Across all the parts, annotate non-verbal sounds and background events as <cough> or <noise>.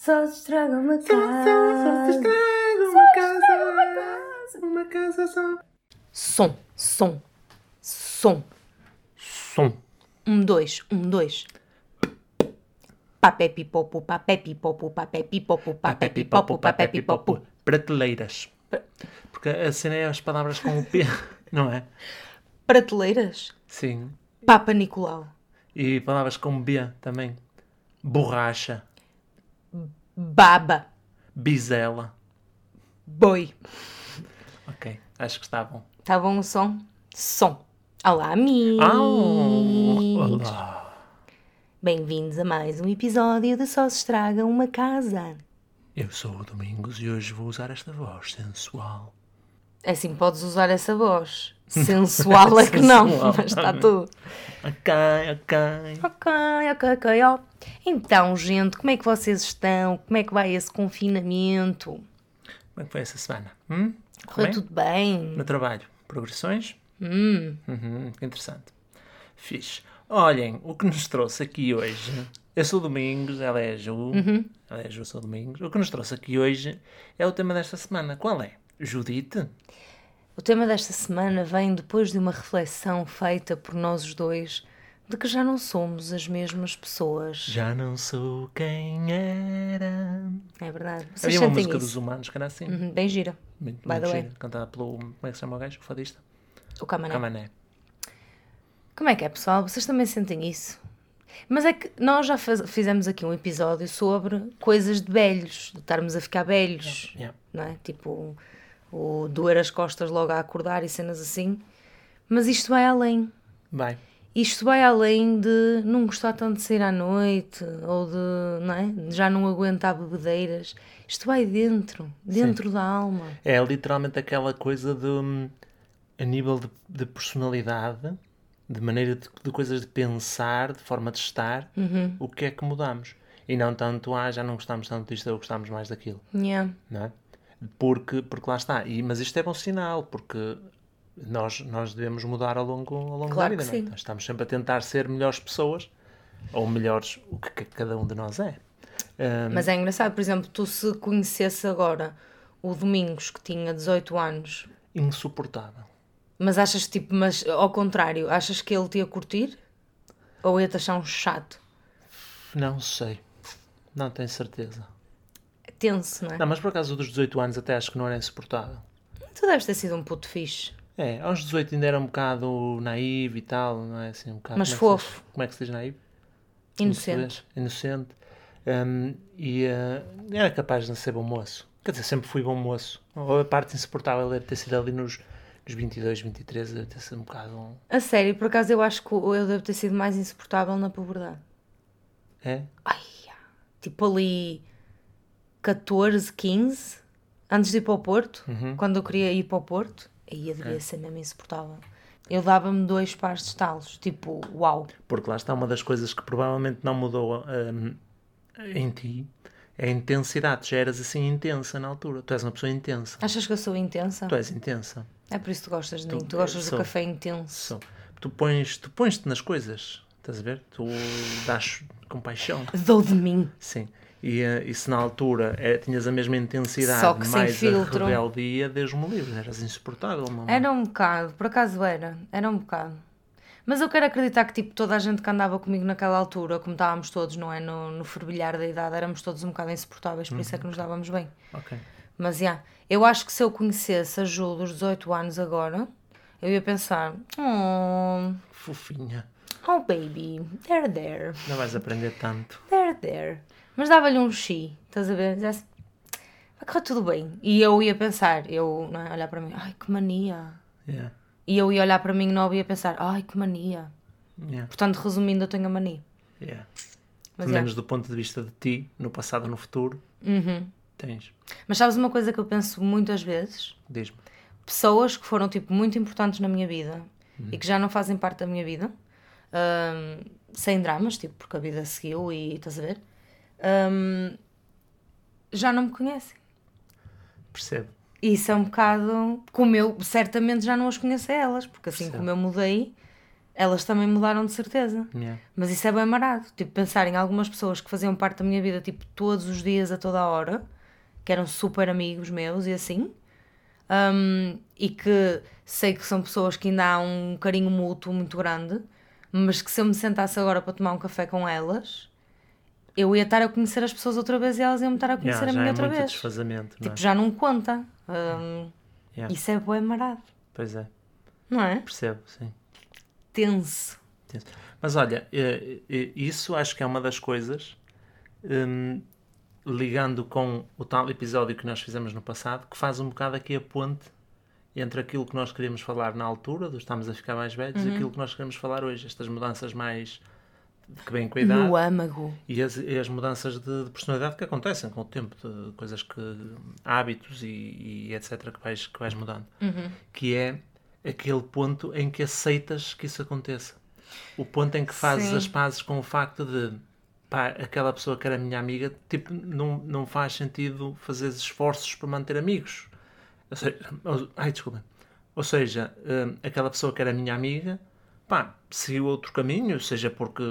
Só se estraga uma Só, só, só se casa. estraga uma casa. Uma casa só. Som, som, som. Som. Um, dois, um, dois. Papé pipopo, papé pipopo, papé pipopo, papé pipopo, papé pipopo. Prateleiras. Porque a cena é as palavras com o P, <laughs> não é? Prateleiras. Sim. Papa Nicolau. E palavras com B também. Borracha. Baba. Bizela. Boi. Ok, acho que está bom. Tá bom o som? Som. Olá, amigos. olá. Bem-vindos a mais um episódio de Só se estraga uma casa. Eu sou o Domingos e hoje vou usar esta voz sensual. É Assim, podes usar essa voz. Sensual é que não, mas está tudo. Ok, ok. Ok, ok, ok, ó. Então, gente, como é que vocês estão? Como é que vai esse confinamento? Como é que foi essa semana? Hum? Correu tudo bem? No trabalho. Progressões? Hum, Uhum, interessante. Fixe. Olhem, o que nos trouxe aqui hoje. Eu sou Domingos, ela é a Ju. Uhum. Ela é a Ju, eu sou Domingos. O que nos trouxe aqui hoje é o tema desta semana. Qual é? Judite? o tema desta semana vem depois de uma reflexão feita por nós os dois de que já não somos as mesmas pessoas. Já não sou quem era. É verdade. Vocês Havia uma música isso? dos humanos que era assim. Uhum, bem gira. Muito, By muito the way. gira, Cantada pelo. Como é que se chama o gajo? O fadista? O Camané. Camané. Como é que é, pessoal? Vocês também sentem isso? Mas é que nós já faz- fizemos aqui um episódio sobre coisas de velhos, de estarmos a ficar velhos, Yeah. não é? Tipo, o doer as costas logo a acordar e cenas assim. Mas isto vai além. Vai. Isto vai além de não gostar tanto de sair à noite ou de, não é? Já não aguentar bebedeiras. Isto vai dentro, dentro da alma. É literalmente aquela coisa de. hum, a nível de, de personalidade, de maneira de, de coisas de pensar, de forma de estar, Uhum. o que é que mudamos. E não tanto, ah, já não gostamos tanto disto ou gostamos mais daquilo, Yeah. não é? Porque, porque lá está. E, mas isto é bom sinal, porque nós, nós devemos mudar ao longo, ao longo Claro da que vida, não é? Nós estamos sempre a tentar ser melhores pessoas, ou melhores o que, que cada um de nós é. Hum, Mas é engraçado, por exemplo, tu se conhecesse agora o Domingos que tinha 18 anos, insuportável. mas achas tipo, mas ao contrário, achas que ele te ia curtir? Ou ia-te achar um chato? Não sei. Não tenho certeza. É tenso, não é? Não, mas por acaso dos 18 anos até acho que não era insuportável. Tu deves ter sido um puto fixe. É, aos 18 ainda era um bocado naive e tal, não é assim um bocado. Mas como é fofo. diz- como é que se diz naive? Inocente. Inocente. Inocente. Hum, e eh, era capaz de ser bom moço. Quer dizer, sempre fui bom moço. A parte insuportável deve ter sido ali nos, nos 22, 23, deve ter sido um bocado. um- A sério, por acaso eu acho que eu devo ter sido mais insuportável na puberdade. É? Ai, tipo ali 14, 15, antes de ir para o Porto, Uhum. quando eu queria ir para o Porto, aí eu devia ser mesmo insuportável. Eu dava-me dois pares de estalos, tipo, uau. Porque lá está uma das coisas que provavelmente não mudou hum, em ti. É a intensidade. Já eras assim intensa na altura. Tu és uma pessoa intensa. Achas que eu sou intensa? Tu és intensa. É por isso que tu gostas de mim. Tu Tu- gostas sou. do café intenso. Só. Tu pões, tu pões-te nas coisas, estás a ver? Tu dás com paixão. Dou de mim. Sim. E, eh, e se na altura eh, tinhas a mesma intensidade, Só que sem mais filtro. a rebeldia, Deus-me livre, eras insuportável, mamãe. Era um bocado, por acaso era. Era um bocado. Mas eu quero acreditar que tipo, toda a gente que andava comigo naquela altura, como estávamos todos, não é? No, no fervilhar da idade, éramos todos um bocado insuportáveis, por isso é que nos dávamos bem. Ok. Mas, já, eu acho que se eu conhecesse a Ju dos 18 anos agora, eu ia pensar, oh, Fofinha. oh baby, they're there, Não vais aprender tanto. they're there. Mas dava-lhe um chi, estás a ver? Dizia assim, vai correr tudo bem. E eu ia pensar, eu, não é? olhar para mim, ai que mania. Yeah. E eu ia olhar para mim novo e ia pensar, ai que mania. Yeah. Portanto, resumindo, eu tenho a mania. Yeah. Mas, Pelo é. menos do ponto de vista de ti, no passado no futuro, Uhum. tens. Mas sabes uma coisa que eu penso muitas vezes? Diz-me. pessoas que foram tipo muito importantes na minha vida e que já não fazem parte da minha vida, hum, sem dramas, tipo, porque a vida seguiu e estás a ver, hum, já não me conhecem. Percebo. E isso é um bocado como eu certamente já não as conheço a elas, porque assim Percebo. como eu mudei, elas também mudaram de certeza. Yeah. Mas isso é bem marado. Tipo, pensar em algumas pessoas que faziam parte da minha vida, tipo, todos os dias, a toda a hora, que eram super amigos meus e assim, um, e que sei que são pessoas que ainda há um carinho mútuo muito grande, mas que se eu me sentasse agora para tomar um café com elas, eu ia estar a conhecer as pessoas outra vez e elas iam me estar a conhecer Yeah, a mim é outra vez. desfazamento, não é? Tipo, já não conta. Um, Yeah. Isso é bem marado, Pois é, não é? percebo, sim. Tenso. Entendi. Mas olha, eh, eh, isso acho que é uma das coisas, hum, ligando com o tal episódio que nós fizemos no passado, que faz um bocado aqui a ponte entre aquilo que nós queríamos falar na altura, do estamos a ficar mais velhos, Uhum. e aquilo que nós queremos falar hoje, estas mudanças mais que a idade No âmago. e as, e as mudanças de, de personalidade que acontecem com o tempo, de coisas que. hábitos e, e etc. que vais, que vais mudando. Que é aquele ponto em que aceitas que isso aconteça. O ponto em que fazes Sim. as pazes com o facto de. pá, aquela pessoa que era minha amiga, tipo, não, não faz sentido fazer esforços para manter amigos. Ou seja, ou- ai, desculpa. Ou seja, hum, aquela pessoa que era minha amiga, pá, seguiu outro caminho, seja porque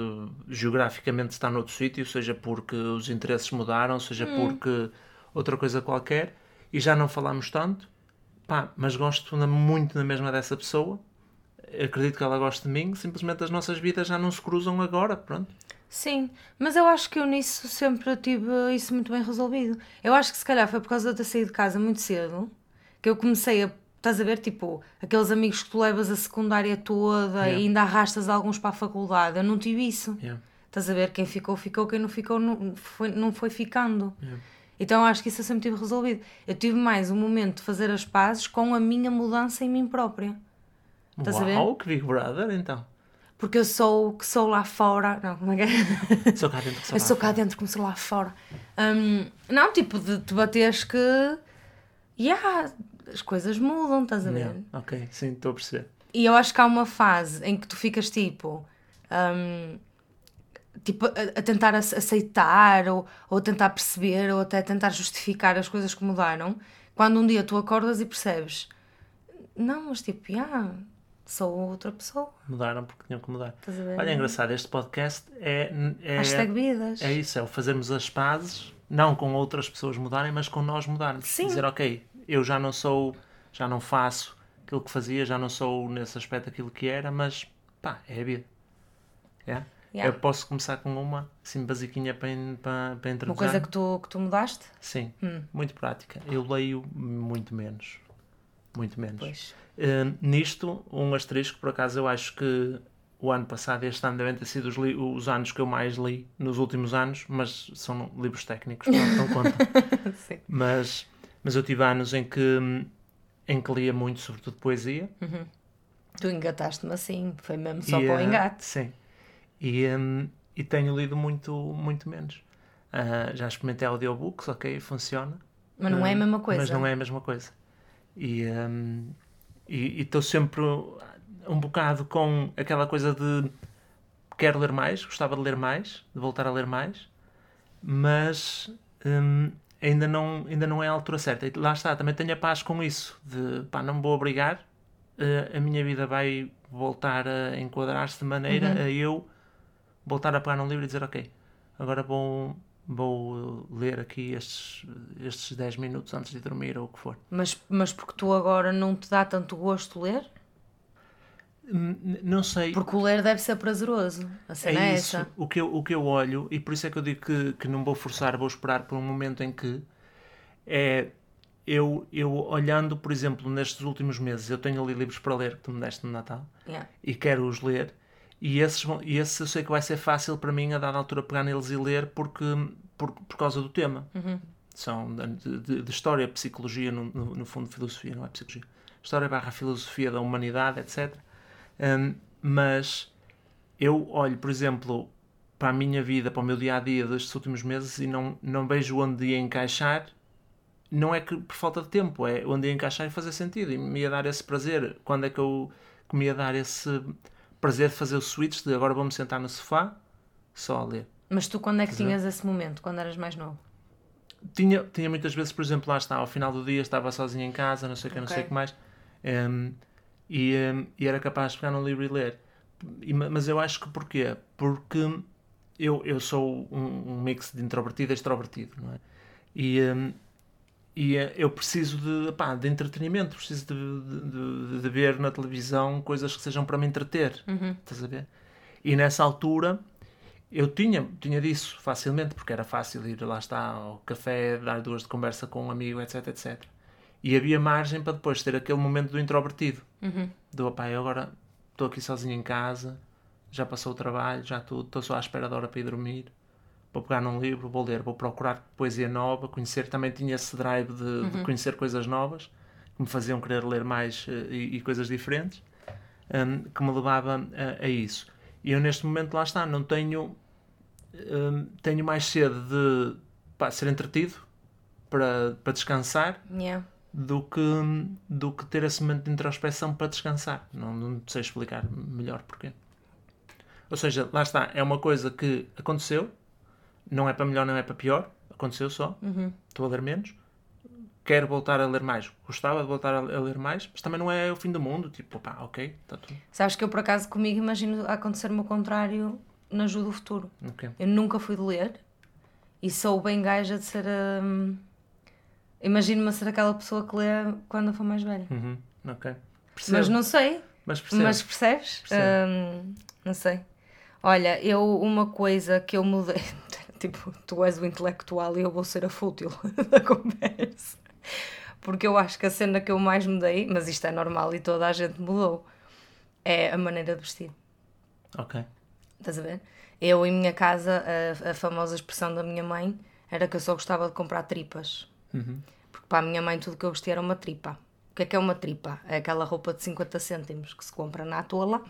geograficamente está noutro sítio, seja porque os interesses mudaram, seja porque outra coisa qualquer, e já não falamos tanto, pá, mas gosto na- muito na mesma dessa pessoa, acredito que ela goste de mim, simplesmente as nossas vidas já não se cruzam agora, pronto. Sim, mas eu acho que eu nisso sempre tive isso muito bem resolvido. Eu acho que se calhar foi por causa de eu ter saído de casa muito cedo que eu comecei a. Estás a ver, tipo, aqueles amigos que tu levas a secundária toda Yeah. e ainda arrastas alguns para a faculdade. Eu não tive isso. Yeah. Estás a ver? Quem ficou, ficou. Quem não ficou, não foi, não foi ficando. Então eu acho que isso eu sempre tive resolvido. Eu tive mais um momento de fazer as pazes com a minha mudança em mim própria. Estás a ver? Uau, que Big Brother, então. Porque eu sou o que sou lá fora. Não, como é que é? <laughs> Sou cá dentro que sou Eu lá sou cá fora. dentro como sou lá fora. Hum, não, tipo, de te bateres que. Yeah, as coisas mudam, estás a ver? Yeah, Ok, sim, estou a perceber. E eu acho que há uma fase em que tu ficas tipo. hum, tipo, a, a tentar ace- aceitar ou, ou a tentar perceber ou até a tentar justificar as coisas que mudaram. Quando um dia tu acordas e percebes, não, mas tipo, yeah, sou outra pessoa. Mudaram porque tinham que mudar. Olha, é engraçado, este podcast é, é, Hashtag vidas. é isso, é o fazermos as pazes, não com outras pessoas mudarem, mas com nós mudarmos. Sim. Dizer, ok, eu já não sou, já não faço aquilo que fazia, já não sou nesse aspecto aquilo que era, mas pá, é a vida. É? Yeah. Eu posso começar com uma, assim, basiquinha para, para, para introduzir. Uma coisa que tu, que tu mudaste? Sim, Hum. muito prática. Eu leio muito menos. Muito menos. Pois. Uh, nisto, um asterisco, por acaso, eu acho que o ano passado e este ano devem ter sido os, os anos que eu mais li nos últimos anos, mas são livros técnicos, portanto não conta. <laughs> Sim. mas, mas eu tive anos em que, em que lia muito, sobretudo poesia. Tu engataste-me assim, foi mesmo só e, para o uh, engate. Sim. E, um, e tenho lido muito, muito menos. Uh, já experimentei audiobooks, ok, funciona. Mas não é a mesma coisa. Mas não é a mesma coisa. E e estou sempre um bocado com aquela coisa de quero ler mais, gostava de ler mais, de voltar a ler mais, mas hum, ainda, não, ainda não é a altura certa. E lá está, também tenho a paz com isso, de pá, não me vou obrigar, eh, a minha vida vai voltar a enquadrar-se de maneira a eu voltar a pegar num livro e dizer ok, agora vou, vou ler aqui estes, estes 10 minutos antes de dormir ou o que for. Mas, mas porque tu agora não te dá tanto gosto ler? Não sei. Porque o ler deve ser prazeroso. A cena é, É isso. essa. O que, eu, o que eu olho, e por isso é que eu digo que, que não vou forçar, vou esperar por um momento em que é eu, eu olhando, por exemplo, nestes últimos meses, eu tenho ali livros para ler que tu me deste no Natal Yeah. e quero-os ler. E esses, vão- e esses eu sei que vai ser fácil para mim a dada altura pegar neles e ler porque, por, por causa do tema. São de, de- de história, psicologia, no, no, no fundo filosofia, não é psicologia. História barra filosofia da humanidade, etc. Hum, mas eu olho, por exemplo, para a minha vida, para o meu dia a dia destes últimos meses e não, não vejo onde ia encaixar. Não é que por falta de tempo, é onde ia encaixar e fazer sentido e me ia dar esse prazer. Quando é que eu que me ia dar esse prazer de fazer o switch de agora vou-me sentar no sofá só a ler? Mas tu quando é que Quer tinhas esse momento? Quando eras mais novo? Tinha, tinha muitas vezes, por exemplo, lá está, ao final do dia estava sozinho em casa, não sei o que, não sei o que mais, hum, e, hum, e era capaz de pegar num livro e ler. mas eu acho que porquê? Porque eu, eu sou um, um mix de introvertido e extrovertido, não é? E, um, e eh, eu preciso de, pá, de entretenimento, preciso de, de, de, ver na televisão coisas que sejam para me entreter, uhum. estás a ver? E nessa altura eu tinha, tinha disso facilmente, porque era fácil ir lá está ao café, dar duas de conversa com um amigo, etc, etc. E havia margem para depois ter aquele momento do introvertido. Uhum. Do, pá, eu agora estou aqui sozinho em casa, já passou o trabalho, já tudo, estou só à espera da hora para ir dormir. Vou pegar num livro, vou ler, vou procurar poesia nova, conhecer. Também tinha esse drive de, uhum. de conhecer coisas novas, que me faziam querer ler mais uh, e, e, coisas diferentes, um, que me levava a, a isso. E eu neste momento lá está, não tenho. Um, tenho mais sede de pá, ser entretido para, para descansar yeah. Do, que, do que ter esse momento de introspeção para descansar. Não, não sei explicar melhor porquê. Ou seja, lá está, é uma coisa que aconteceu, não é para melhor, não é para pior, aconteceu só, uhum. estou a ler menos, quero voltar a ler mais, gostava de voltar a ler mais, mas também não é o fim do mundo, tipo, pá, ok, está tudo. Sabes que eu por acaso comigo imagino acontecer-me o contrário na ajuda do futuro. Okay. Eu nunca fui de ler e sou bem gaja de ser. Hum, Imagino-me ser aquela pessoa que lê quando eu for mais velha. Uhum. Ok. Percebo. Mas não sei. Mas, percebo. mas percebes? Hum, não sei. Olha, eu uma coisa que eu mudei, <laughs> tipo, tu és o intelectual e eu vou ser a fútil <laughs> da conversa. Porque eu acho que a cena que eu mais mudei, mas isto é normal e toda a gente mudou, é a maneira de vestir. Ok. Estás a ver? Eu, em minha casa, a, a famosa expressão da minha mãe era que eu só gostava de comprar tripas. Uhum. Porque para a minha mãe tudo que eu vestia era uma tripa. O que é que é uma tripa? É aquela roupa de 50 cêntimos que se compra na tola.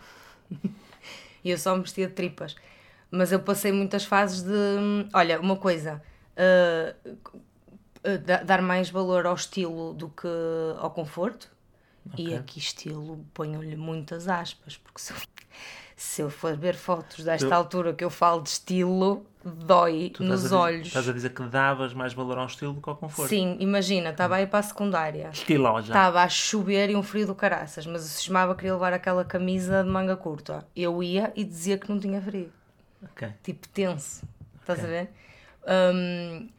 <laughs> e eu só me vestia de tripas. Mas eu passei muitas fases de. Olha, uma coisa. Uh, uh, dar mais valor ao estilo do que ao conforto. Okay. E aqui estilo ponho-lhe muitas aspas, porque se eu, se eu for ver fotos desta eu... altura que eu falo de estilo, dói nos olhos. Estás a dizer que davas mais valor ao estilo do que ao conforto? Sim, imagina, estava aí para a secundária. Estilosa. Estava a chover e um frio do caraças, mas eu cismava queria levar aquela camisa de manga curta. Eu ia e dizia que não tinha frio. Ok. Tipo tenso. Estás okay. a ver? Um,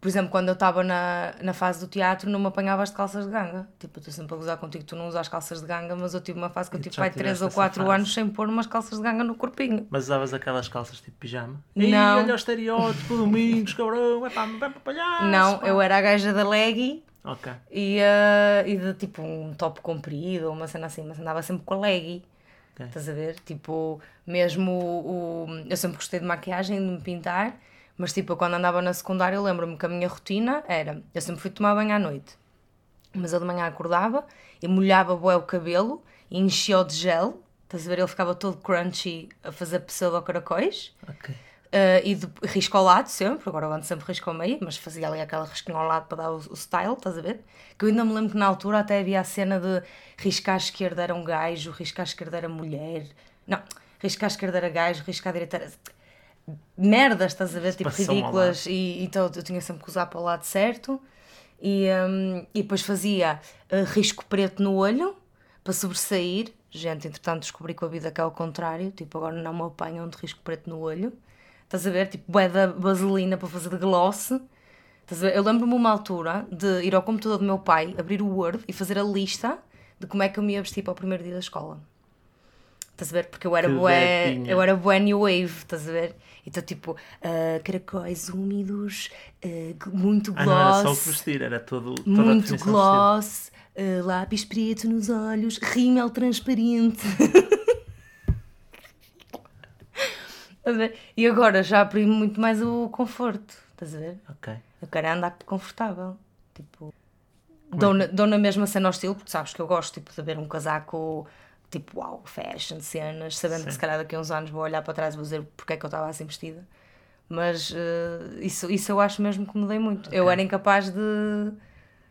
por exemplo, quando eu estava na, na fase do teatro, não me apanhavas de calças de ganga. Tipo, eu estou sempre a gozar contigo, tu não usas calças de ganga, mas eu tive uma fase que eu tive pai 3 ou 4 anos sem pôr umas calças de ganga no corpinho. Mas usavas aquelas calças tipo pijama? Não. olha o estereótipo, domingos, cabrão, é pá, vai para palhaço. Não, pá. eu era a gaja da leggy. Ok. E, uh, e de tipo um top comprido, uma cena assim, mas andava sempre com a leggy. Okay. Estás a ver? Tipo, mesmo o, o, Eu sempre gostei de maquiagem, de me pintar. Mas tipo, eu quando andava na secundária, eu lembro-me que a minha rotina era. Eu sempre fui tomar banho à noite. Mas eu de manhã acordava e molhava bué o cabelo e enchia-o de gel. Estás a ver? Ele ficava todo crunchy a fazer pseudo-caracóis. Ok. Uh, e de risco ao lado sempre, agora eu ando sempre risco ao meio, mas fazia ali aquela risquinha ao lado para dar o, o, style, estás a ver? Que eu ainda me lembro que na altura até havia a cena de riscar à esquerda era um gajo, riscar à esquerda era mulher. Não, riscar à esquerda era gajo, riscar à direita era merdas, estás a ver? Tipo, ridículas. E então eu tinha sempre que usar para o lado certo. E, um, e depois fazia uh, risco preto no olho para sobressair. Gente, entretanto descobri com a vida que é ao contrário. Tipo, agora não me apanham de risco preto no olho. Estás a ver? Tipo, bué da vaselina para fazer de gloss. Estás a ver? Eu lembro-me uma altura de ir ao computador do meu pai, abrir o Word e fazer a lista de como é que eu me ia vestir para o primeiro dia da escola. Estás a ver? Porque eu era bué, eu era bué new wave, estás a ver? Então, tipo, uh, caracóis úmidos, uh, muito gloss. Ah, não era só o vestir, era todo, toda Muito gloss, uh, lápis preto nos olhos, rímel transparente. <laughs> E agora já aprendi muito mais o conforto, estás a ver? Ok. Eu quero andar confortável, tipo... Dou na, dou na mesma cena ao estilo, porque sabes que eu gosto tipo, de ver um casaco tipo, uau, fashion, cenas, sabendo Sim. que se calhar daqui a uns anos vou olhar para trás e vou dizer porque é que eu estava assim vestida. Mas uh, isso, isso eu acho mesmo que mudei muito. Okay. Eu era incapaz de.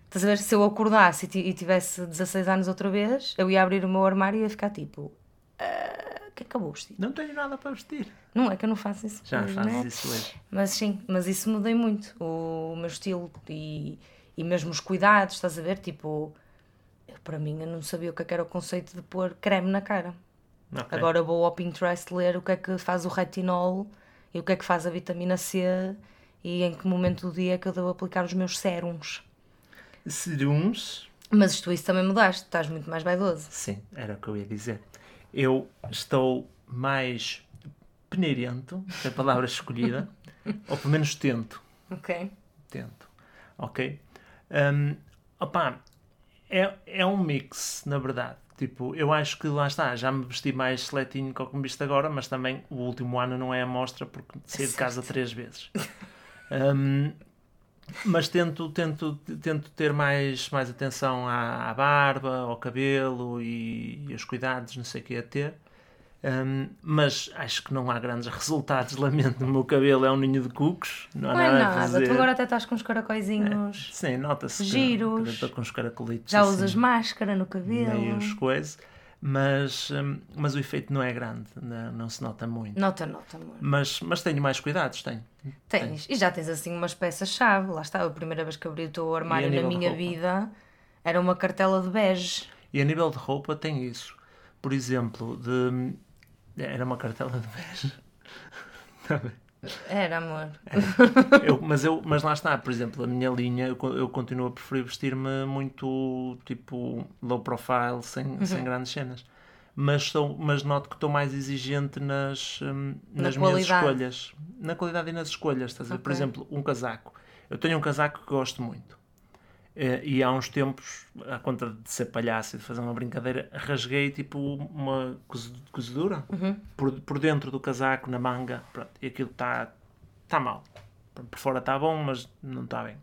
Estás a ver? Se eu acordasse e tivesse 16 anos outra vez, eu ia abrir o meu armário e ia ficar tipo. Uh, o que é que eu vou vestir? Não tenho nada para vestir. Não é que eu não faço isso. Já fazes né? isso hoje. Mas sim, mas isso mudei muito. O, o meu estilo e, e mesmo os cuidados, estás a ver? Tipo, para mim, eu não sabia o que, é era o conceito de pôr creme na cara. Ok. Agora vou ao Pinterest ler o que é que faz o retinol e o que é que faz a vitamina C e em que momento do dia é que eu devo aplicar os meus sérums. Serums. Mas tu isso também mudaste, estás muito mais vaidoso. Sim, era o que eu ia dizer. Eu estou mais peneirento, é a palavra <laughs> escolhida, ou pelo menos tento. Ok. Tento. Ok? Hum, opa, é, é um mix, na verdade. Tipo, eu acho que lá está, já me vesti mais seletinho que o que me viste agora, mas também o último ano não é a mostra porque saí de casa três vezes. Hum, mas tento, tento, tento ter mais, mais atenção à, à barba, ao cabelo e, e aos cuidados, não sei o que a ter. Hum, mas acho que não há grandes resultados. <laughs> Lamento, o meu cabelo é um ninho de cucos. Não há Não é nada, a nada, fazer. tu agora até estás com os caracóizinhos. Sim, nota-se Giros. estou com os caracolitos. Já assim, usas máscara no cabelo. meios coisas, mas, mas o efeito não é grande, não, não se nota muito. Nota, nota, amor. Mas, mas tenho mais cuidados, tenho. Tens. E já tens assim umas peças-chave. Lá está, a primeira vez que abri o teu armário na minha vida era uma cartela de bege. E a nível de roupa tem isso. Por exemplo, de... era uma cartela de bege. Tá bem. Era, amor. Eu- mas, eu, mas lá está, por exemplo, a minha linha, eu, eu continuo a preferir vestir-me muito tipo low profile, sem, Uhum. sem grandes cenas. Mas, sou, mas noto que estou mais exigente nas, hum, Na nas minhas qualidade. escolhas. Na qualidade e nas escolhas, estás a ver? Por exemplo, um casaco. Eu tenho um casaco que gosto muito. Eh, E há uns tempos, à conta de ser palhaço e de fazer uma brincadeira, rasguei tipo uma coze- cozedura por, por dentro do casaco, na manga, pronto, e aquilo está tá mal. Por fora está bom, mas não está bem.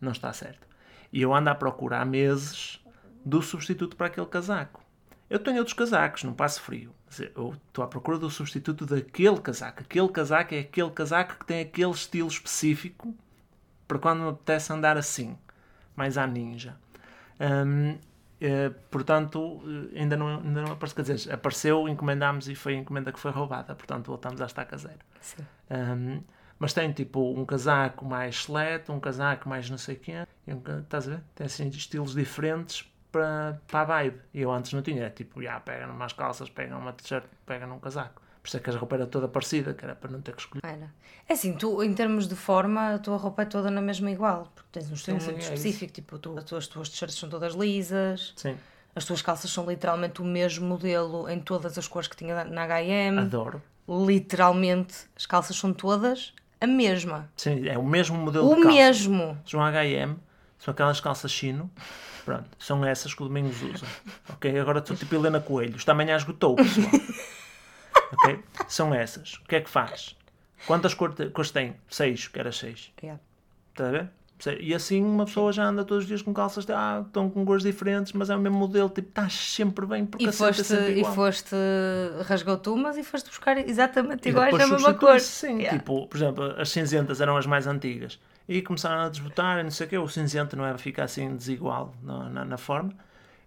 Não está certo. E eu ando à procura há meses do substituto para aquele casaco. Eu tenho outros casacos, não passo frio. Eu estou à procura do substituto daquele casaco. Aquele casaco é aquele casaco que tem aquele estilo específico para quando me apetece andar assim, mais à ninja. Hum, eh, portanto, eh, ainda não, ainda não apareceu. Quer dizer, apareceu, encomendámos e foi a encomenda que foi roubada. Portanto, voltamos à estaca zero. Um, mas tem tipo um casaco mais selete, um casaco mais não sei quê. E um, estás a ver? Tem assim estilos diferentes para, para a vibe. E eu antes não tinha. Era tipo, já, pega numas calças, pega numa t-shirt, pega num casaco. Isso é que a roupa era toda parecida, que era para não ter que escolher. Era. É assim, tu, em termos de forma, a tua roupa é toda na mesma igual. Porque tens um estilo sim, muito é específico. Tipo, tu, as tuas, as tuas t-shirts são todas lisas. Sim, As tuas calças são literalmente o mesmo modelo em todas as cores que tinha na H&M. adoro. Literalmente, as calças são todas a mesma. Sim, é o mesmo modelo O de calça. mesmo. São H&M, são aquelas calças chino. Pronto, são essas que o Domingos usa. Ok, agora estou tipo Helena Coelho. Esta manhã esgotou, pessoal. <laughs> ok, são essas. O que é que faz? Quantas cor- cores tem? Seis, que era seis. Yeah. Está a ver? E assim uma pessoa já anda todos os dias com calças, ah, estão com cores diferentes, mas é o mesmo modelo, tipo, estás sempre bem, porque E cena é foste, sempre e igual. foste rasgou tumas e foste buscar exatamente E iguais a mesma cor. Sim, Yeah. tipo, por exemplo, as cinzentas eram as mais antigas. E começaram a desbotar, e não sei o quê. O cinzento não era ficar assim desigual na, na, na forma.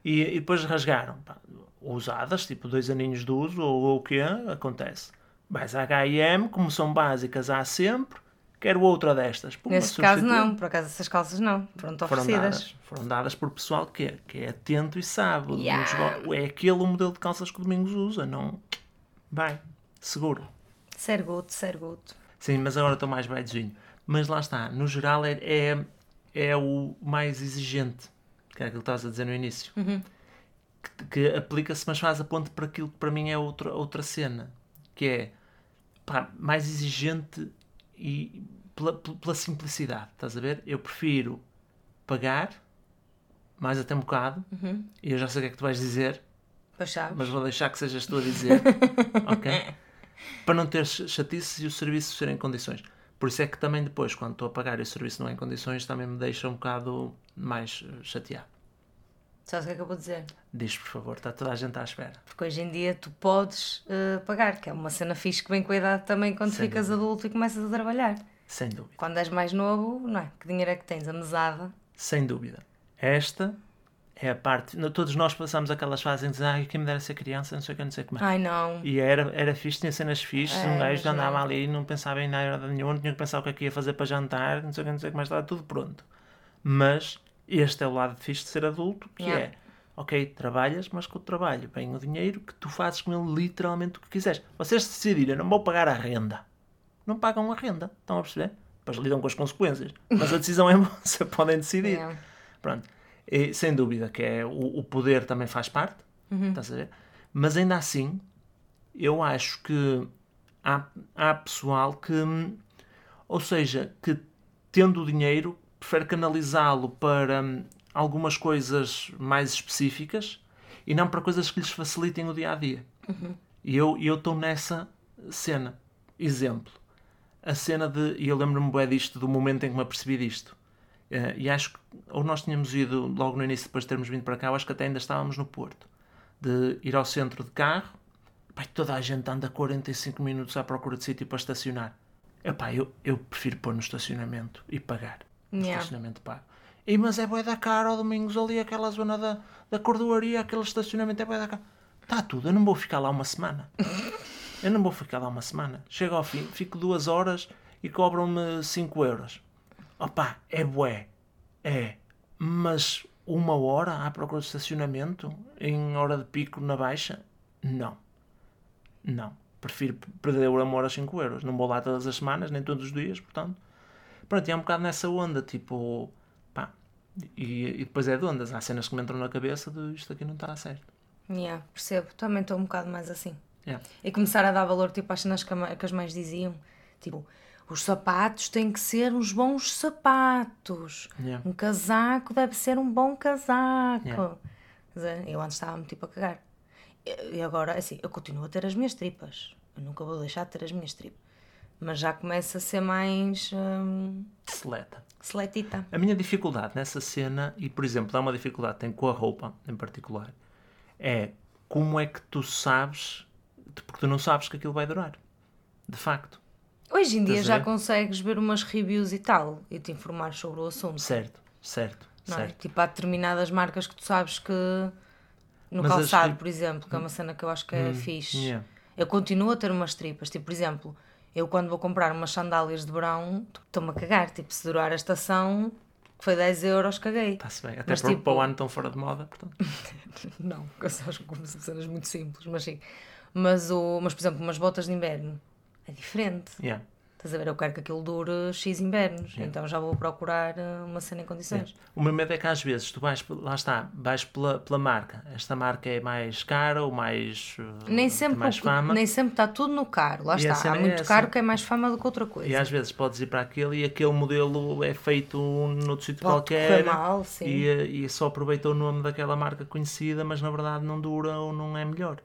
E, e depois rasgaram. Pá, usadas, tipo dois aninhos de uso, ou, o que acontece. Vais à H&M, como são básicas há sempre, quero outra destas. Nesse caso não, por acaso essas calças não, foram Foram oferecidas. dadas, foram dadas por pessoal que é, que é atento e sabe. Yeah. É aquele o modelo de calças que o Domingos usa, não... Vai, seguro. Sergoto, sergoto. Sim, mas agora estou mais baizinho. Mas lá está, no geral é, é, é o mais exigente, que era aquilo que estavas a dizer no início. Que, que aplica-se, mas faz a ponte para aquilo que para mim é outra, outra cena, que é pá, mais exigente e pela, pela simplicidade, estás a ver? Eu prefiro pagar mais até um bocado, e eu já sei o que é que tu vais dizer, mas vou deixar que sejas tu a dizer, <laughs> ok? Para não ter ch- chatices e o serviço ser em condições. Por isso é que também depois, quando estou a pagar e o serviço não é em condições, também me deixa um bocado mais eh, chateado. Sabes o que é que eu vou dizer? Diz, por favor, está toda a gente à espera. Porque hoje em dia tu podes eh, pagar, que é uma cena fixe que vem com a idade também quando Sem ficas adulto e começas a trabalhar. Sem dúvida. Quando és mais novo, não é? Que dinheiro é que tens? A mesada. Sem dúvida. Esta é a parte. Todos nós passamos aquelas fases em dizer, ah, quem me dera ser criança, não sei o que, não sei como é. Ai não. E era, era fixe, tinha cenas fixes, É, um gajo andava não. ali e não pensava em nada nenhum, não tinha que pensar o que é que ia fazer para jantar, não sei o que, não sei o que mais, estava tudo pronto. Mas este é o lado fixe de ser adulto, que Yeah. é Ok, trabalhas, mas com o trabalho vem o dinheiro que tu fazes com ele literalmente o que quiseres. Vocês decidirem, não vou pagar a renda. Não pagam a renda. Estão a perceber? Depois lidam com as consequências. Mas a decisão é <laughs> vossa, podem decidir. Yeah. Pronto. E, sem dúvida que é, o, o poder também faz parte. Estás a ver? Mas ainda assim, eu acho que há, há pessoal que, ou seja, que tendo o dinheiro, prefere canalizá-lo para hum, algumas coisas mais específicas e não para coisas que lhes facilitem o dia a dia. E eu e eu estou nessa cena. Exemplo. A cena de. E eu lembro-me bem disto, do momento em que me apercebi disto. Eh, e acho que. Ou nós tínhamos ido logo no início, depois de termos vindo para cá, eu acho que até ainda estávamos no Porto. De ir ao centro de carro. Pai, toda a gente anda 45 minutos à procura de sítio para estacionar. Epá, eu, eu prefiro pôr no estacionamento e pagar. Yeah. estacionamento pago. E, mas é bué da cara ao domingos ali, aquela zona da, da cordoaria, aquele estacionamento é bué da cara. Está tudo, eu não vou ficar lá uma semana. <laughs> Eu não vou ficar lá uma semana. Chego ao fim, fico duas horas e cobram-me 5 euros. Opa, é bué. É. Mas uma hora à procura de estacionamento em hora de pico na baixa? Não. Não. Prefiro perder o amor aos 5 euros. Não vou lá todas as semanas, nem todos os dias, portanto. Pronto, e é um bocado nessa onda, tipo. Pá. E, e depois é de ondas. Há cenas que me entram na cabeça de isto aqui não está certo. Yeah, percebo. Também estou um bocado mais assim. Yeah. E começar a dar valor tipo, às cenas que, a ma- que as mães diziam. Tipo, os sapatos têm que ser uns bons sapatos. Yeah. Um casaco deve ser um bom casaco. Yeah. Dizer, eu antes estava-me tipo a cagar. E agora, assim, eu continuo a ter as minhas tripas. Eu nunca vou deixar de ter as minhas tripas. Mas já começa a ser mais hum, Seleta. seletita. A minha dificuldade nessa cena, e por exemplo, há uma dificuldade que tem com a roupa em particular, é como é que tu sabes, porque tu não sabes que aquilo vai durar. De facto. Hoje em dia já consegues ver umas reviews e tal e te informar sobre o assunto. Certo, certo, Não é? certo. Tipo, há determinadas marcas que tu sabes que. No Mas as calçado, por exemplo, que é uma cena que eu acho que é fixe. Hum, yeah. Eu continuo a ter umas tripas. Tipo, por exemplo, eu quando vou comprar umas sandálias de verão, estou-me a cagar. Tipo, se durar a estação, que foi 10 euros, caguei. Está-se bem. Até Mas, porque tipo- para o ano estão fora de moda, portanto. <laughs> Não, porque eu só como cenas muito simples, mas sim. Mas, o, mas, por exemplo, umas botas de inverno é diferente. Yeah. Estás a ver? Eu quero que aquilo dure X invernos, então já vou procurar eh, uma cena em condições. O meu medo é que às vezes tu vais, lá está, vais pela, pela marca. Esta marca é mais cara ou mais. uh, Nem sempre, mais o- fama. nem sempre está tudo no caro, lá E a está. Há é muito essa. caro que é mais fama do que outra coisa. E às vezes podes ir para aquele e aquele modelo é feito noutro sítio qualquer mal, sim. e, eh, e só aproveita o nome daquela marca conhecida, mas na verdade não dura ou não é melhor.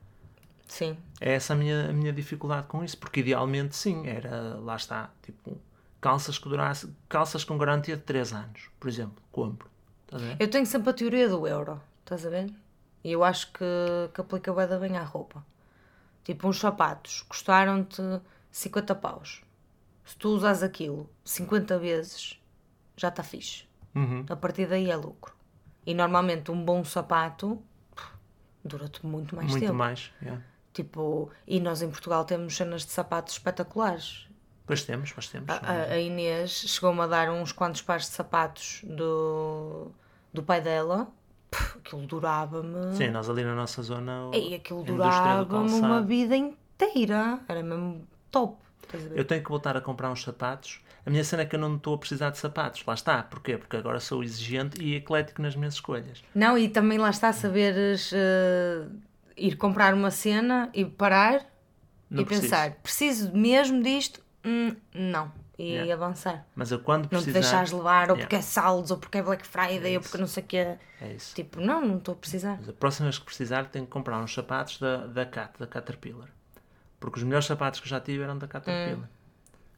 Sim. É essa a minha, a minha dificuldade com isso, porque idealmente sim, era, lá está, tipo, calças que durasse, calças com garantia de 3 anos, por exemplo, compro. Eu tenho sempre a teoria do euro, estás a ver? E eu acho que, que aplica da bem à roupa. Tipo, uns sapatos custaram-te 50 paus. Se tu usas aquilo 50 vezes, já está fixe. Uhum. A partir daí é lucro. E normalmente um bom sapato dura-te muito mais Muito tempo. mais. yeah. Tipo, e nós em Portugal temos cenas de sapatos espetaculares. Pois temos, pois temos. A, a- a Inês chegou-me a dar uns quantos pares de sapatos do, do pai dela. Pff, aquilo durava-me. Sim, nós ali na nossa zona. E aquilo durava-me uma vida inteira. Era mesmo top. Eu tenho que voltar a comprar uns sapatos. A minha cena é que eu não estou a precisar de sapatos. Lá está. Porquê? Porque agora sou exigente e eclético nas minhas escolhas. Não, e também lá está saberes eh, ir comprar uma cena e parar Não e preciso. pensar, preciso mesmo disto? Hum, não. E Yeah. avançar. Mas eu quando Não te precisar... deixares levar, ou Yeah. porque é saldos, ou porque é Black Friday, ou isso. porque não sei o quê. É isso. Tipo, não, não estou a precisar. Mas a próxima vez que precisar tenho que comprar uns sapatos da, da Cat, da Caterpillar. Porque os melhores sapatos que eu já tive eram da Caterpillar. Hum.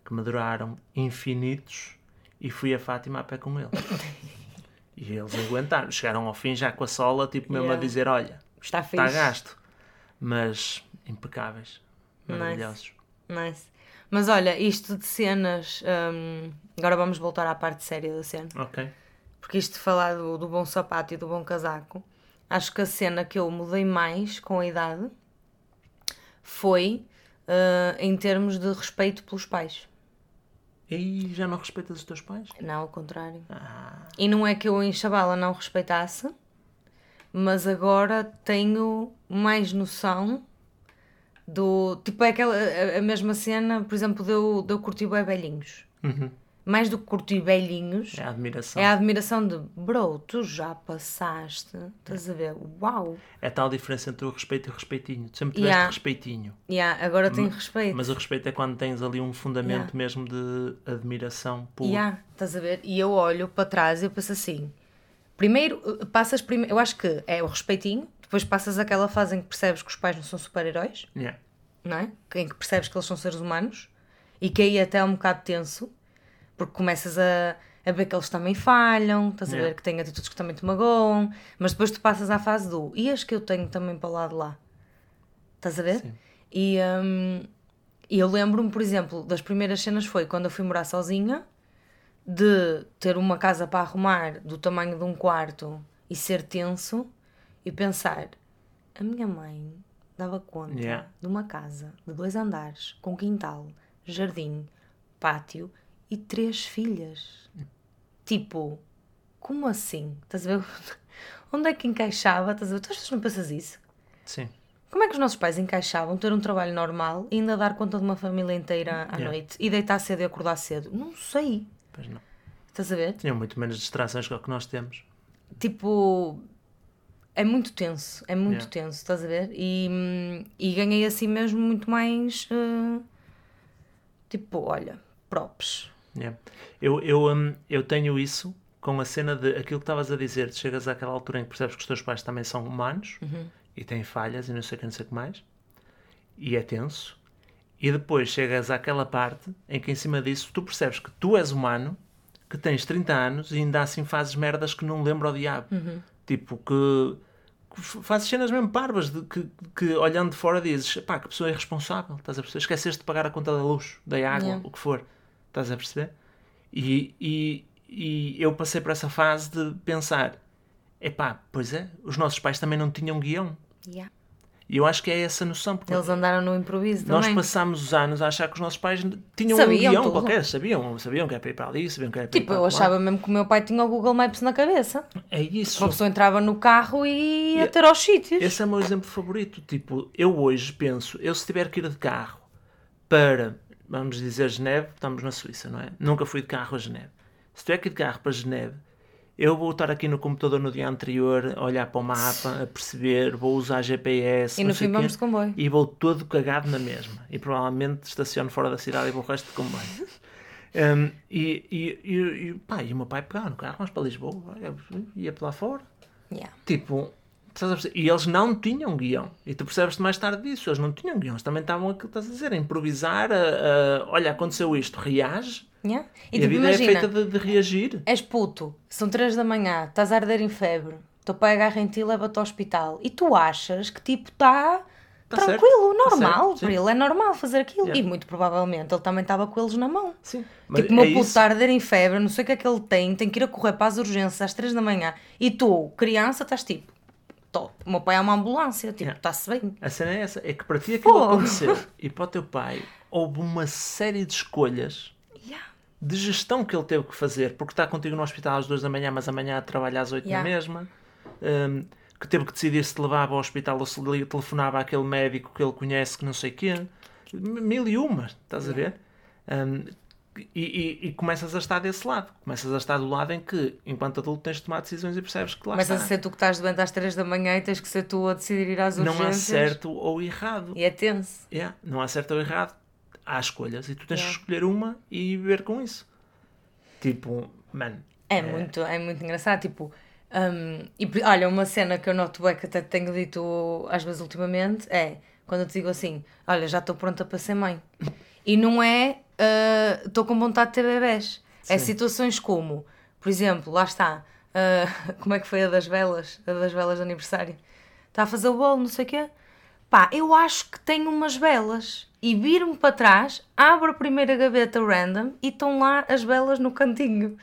Que me duraram infinitos e fui a Fátima a pé com eles. <laughs> e eles aguentaram. Chegaram ao fim já com a sola, tipo mesmo Yeah. a dizer, olha, Está fixe. está gasto. Mas impecáveis. Maravilhosos. Nice. Mas olha, isto de cenas. hum, agora vamos voltar à parte séria da cena. Ok. Porque isto de falar do, do bom sapato e do bom casaco, acho que a cena que eu mudei mais com a idade foi ah, em termos de respeito pelos pais. E já não respeitas os teus pais? Não, ao contrário. Ah, E não é que eu em Chabala não respeitasse, mas agora tenho mais noção do. Tipo, é aquela, a, a mesma cena, por exemplo, de eu, de eu curtir bem velhinhos. Uhum. Mais do que curtir velhinhos, É a admiração. é a admiração de, bro, tu já passaste, estás a ver? Uau! É a tal diferença entre o respeito e o respeitinho. Tu sempre tiveste Yeah. respeitinho. Yeah, agora tenho respeito. Mas o respeito é quando tens ali um fundamento Yeah. mesmo de admiração por. Yeah, estás a ver? E eu olho para trás e eu penso assim: primeiro, eh, passas primeiro, eu acho que é o respeitinho, depois passas aquela fase em que percebes que os pais não são super-heróis, Yeah. não é? Em que percebes que eles são seres humanos e que aí até é um bocado tenso, porque começas a, a ver que eles também falham, estás a Yeah. ver que têm atitudes que também te magoam, mas depois tu passas à fase do e as que eu tenho também para lá de lá, estás a ver? Sim. E, hum, e eu lembro-me, por exemplo, das primeiras cenas foi quando eu fui morar sozinha, de ter uma casa para arrumar do tamanho de um quarto e ser tenso e pensar: a minha mãe dava conta Yeah. de uma casa de dois andares, com quintal, jardim, pátio e três filhas. Tipo, como assim? Estás a ver? <laughs> Onde é que encaixava? Estás a ver? Tu não pensas isso? Sim. Como é que os nossos pais encaixavam ter um trabalho normal e ainda dar conta de uma família inteira à Yeah. noite e deitar cedo e acordar cedo? Não sei. Pois não. Estás a ver? Tinham muito menos distrações que o que nós temos. Tipo, é muito tenso, é muito Yeah. tenso, estás a ver? E, e ganhei assim mesmo muito mais. eh, tipo, olha, props. Yeah. Eu, eu, hum, eu tenho isso com a cena de aquilo que estavas a dizer, de chegas àquela altura em que percebes que os teus pais também são humanos e têm falhas e não sei o que, não sei o que mais, e é tenso, e depois chegas àquela parte em que em cima disso tu percebes que tu és humano, que tens 30 anos e ainda assim fazes merdas que não lembra ao diabo. Tipo, que, que fazes cenas mesmo parvas, de, que, que olhando de fora dizes, pá, que pessoa é irresponsável, estás a perceber? Esqueceste de pagar a conta da luz, da água, Yeah. o que for, estás a perceber? E, e, e eu passei por essa fase de pensar, epá, pois é, os nossos pais também não tinham guião. Yeah. E eu acho que é essa noção, porque Eles andaram no improviso nós também. passámos os anos a achar que os nossos pais tinham Sabiam um guião tudo. qualquer, sabiam, sabiam que era para ir para ali, sabiam que era para ir Tipo, para eu lá. achava mesmo que o meu pai tinha o Google Maps na cabeça. É isso. Uma pessoa entrava no carro e ia Yeah. ter aos sítios. Esse é o meu exemplo favorito. Tipo, eu hoje penso, eu se tiver que ir de carro para, vamos dizer, Geneve, estamos na Suíça, não é? Nunca fui de carro a Geneve. Se tiver que ir de carro para Geneve, eu vou estar aqui no computador no dia anterior, olhar para o mapa, a perceber, vou usar GPS, E no fim vamos de comboio. e vou todo cagado na mesma. E provavelmente estaciono fora da cidade e vou o resto de comboio. <laughs> Um, e, e, e, e, pá, e o meu pai pegava no carro, vamos para Lisboa, ia para lá fora. Yeah. Tipo, e eles não tinham guião. E tu percebes-te mais tarde disso. Eles não tinham guião. Eles também estavam aquilo que estás a dizer, a improvisar. A, a- olha, aconteceu isto, reage. Yeah. E, E, a tipo, vida imagina, é feita de, de reagir. és puto, são 3 da manhã, estás a arder em febre, teu pai agarra em ti e leva-te ao hospital. E tu achas que tipo está Tá tranquilo, certo, tá normal, certo, sim. para ele é normal fazer aquilo. Yeah. E muito provavelmente ele também estava com eles na mão. Sim. Mas tipo, o meu é puto está a arder em febre, não sei o que é que ele tem, tem que ir a correr para as urgências às 3 da manhã. E tu, criança, estás tipo, "Tô, o meu pai é uma ambulância, tipo, Yeah. está-se bem. A cena é essa. É que para ti aquilo Fogo. aconteceu. E para o teu pai houve uma série de escolhas Yeah. De gestão que ele teve que fazer, porque está contigo no hospital às duas da manhã, mas amanhã trabalha às oito Yeah. na mesma, hum, que teve que decidir se te levava ao hospital ou se telefonava àquele médico que ele conhece, que não sei quê, mil e uma, estás a ver? Hum, e, e- e começas a estar desse lado, começas a estar do lado em que, enquanto adulto, tens de tomar decisões e percebes que lá Começas a está. ser tu que estás doente às 3 da manhã e tens que ser tu a decidir ir às urgências. Não há certo ou errado. E é tenso. Yeah, não há certo ou errado. Há escolhas e tu tens Yeah. que escolher uma e viver com isso. Tipo, mano, É, muito, é muito engraçado, tipo, hum, e, olha, uma cena que eu noto bem, que até te tenho dito às vezes ultimamente, é quando eu te digo assim, olha, já estou pronta para ser mãe. <laughs> E não é, ah, estou com vontade de ter bebés. É Sim. situações como, por exemplo, lá está, ah, <laughs> como é que foi a das velas, a das velas de aniversário? Está a fazer o bolo, não sei o quê. Pá, eu acho que tenho umas velas. E viro-me para trás, abro a primeira gaveta random e estão lá as velas no cantinho.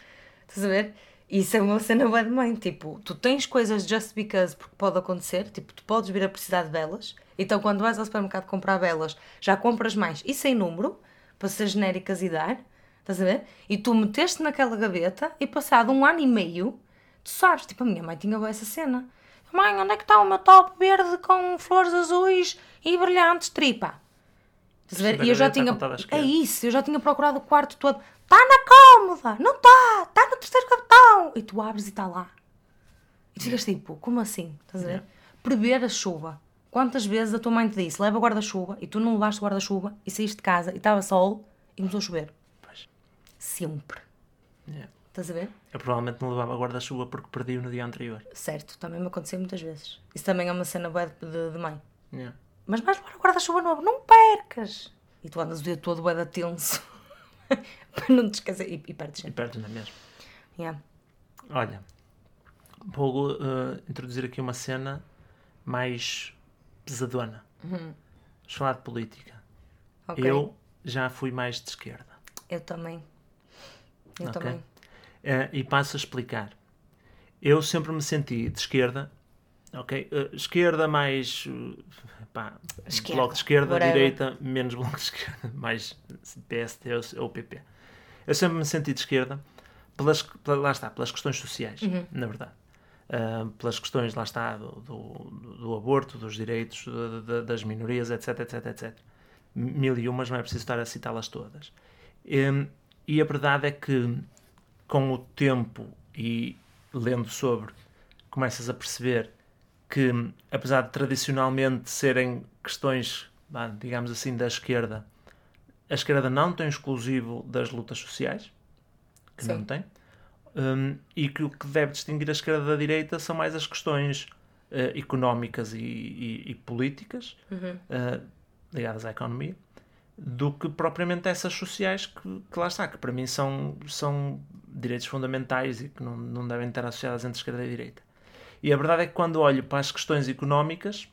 Estás a ver? Isso é uma cena boa de mãe. Tipo, tu tens coisas just because, porque pode acontecer. Tipo, tu podes vir a precisar de velas. Então, quando vais ao supermercado comprar velas, já compras mais e sem número, para ser genéricas e dar. Estás a ver? E tu meteste naquela gaveta e passado um ano e meio, tu sabes, tipo, a minha mãe tinha boa essa cena. Mãe, onde é que está o meu top verde com flores azuis e brilhantes tripa? E eu já tinha. É isso, eu já tinha procurado o quarto todo. Está na cómoda! Não está! Está no terceiro cartão! E tu abres e está lá. E tu ficas tipo, como assim? Estás a ver? Prever a chuva. Quantas vezes a tua mãe te disse, leva guarda-chuva, e tu não levaste guarda-chuva, e saíste de casa, e estava sol, e começou a chover. Pois. Sempre. Yeah. Estás a ver? Eu provavelmente não levava guarda-chuva porque perdi-o no dia anterior. Certo, também me aconteceu muitas vezes. Isso também é uma cena boa de, de, de mãe. Yeah. Mas vais levar o guarda-chuva novo, não percas! E tu andas o dia todo bué tenso. <laughs> para não te esquecer. E, e perdes E perdes, não é mesmo? Yeah. Olha, vou uh, introduzir aqui uma cena mais pesadona. Uhum. Vamos falar de política. Ok. Eu já fui mais de esquerda. Eu também. Eu Ok. também. Eh, e passo a explicar. Eu sempre me senti de esquerda, ok? Eh, esquerda mais. Uh, pá, Esquerda, bloco de esquerda, whatever. direita, menos <laughs> bloco de esquerda, mais PST ou- PP. Eu sempre me senti de esquerda, pelas, pela- lá está, pelas questões sociais, Uhum. na verdade. Ah, pelas questões, lá está, do, do, do aborto, dos direitos de- de- das minorias, etc, etc, etc. Mil e umas, não é preciso estar a citá-las todas. Hum, e a verdade é que, com o tempo e lendo sobre, começas a perceber que, apesar de tradicionalmente serem questões, digamos assim, da esquerda, a esquerda não tem exclusivo das lutas sociais, que Sim. não tem, Hum, e que o que deve distinguir a esquerda da direita são mais as questões eh, económicas e, e- e políticas Uhum. eh, ligadas à economia do que propriamente essas sociais que, que lá está, que para mim são, são direitos fundamentais e que não, não devem estar associadas entre esquerda e direita. E a verdade é que quando olho para as questões económicas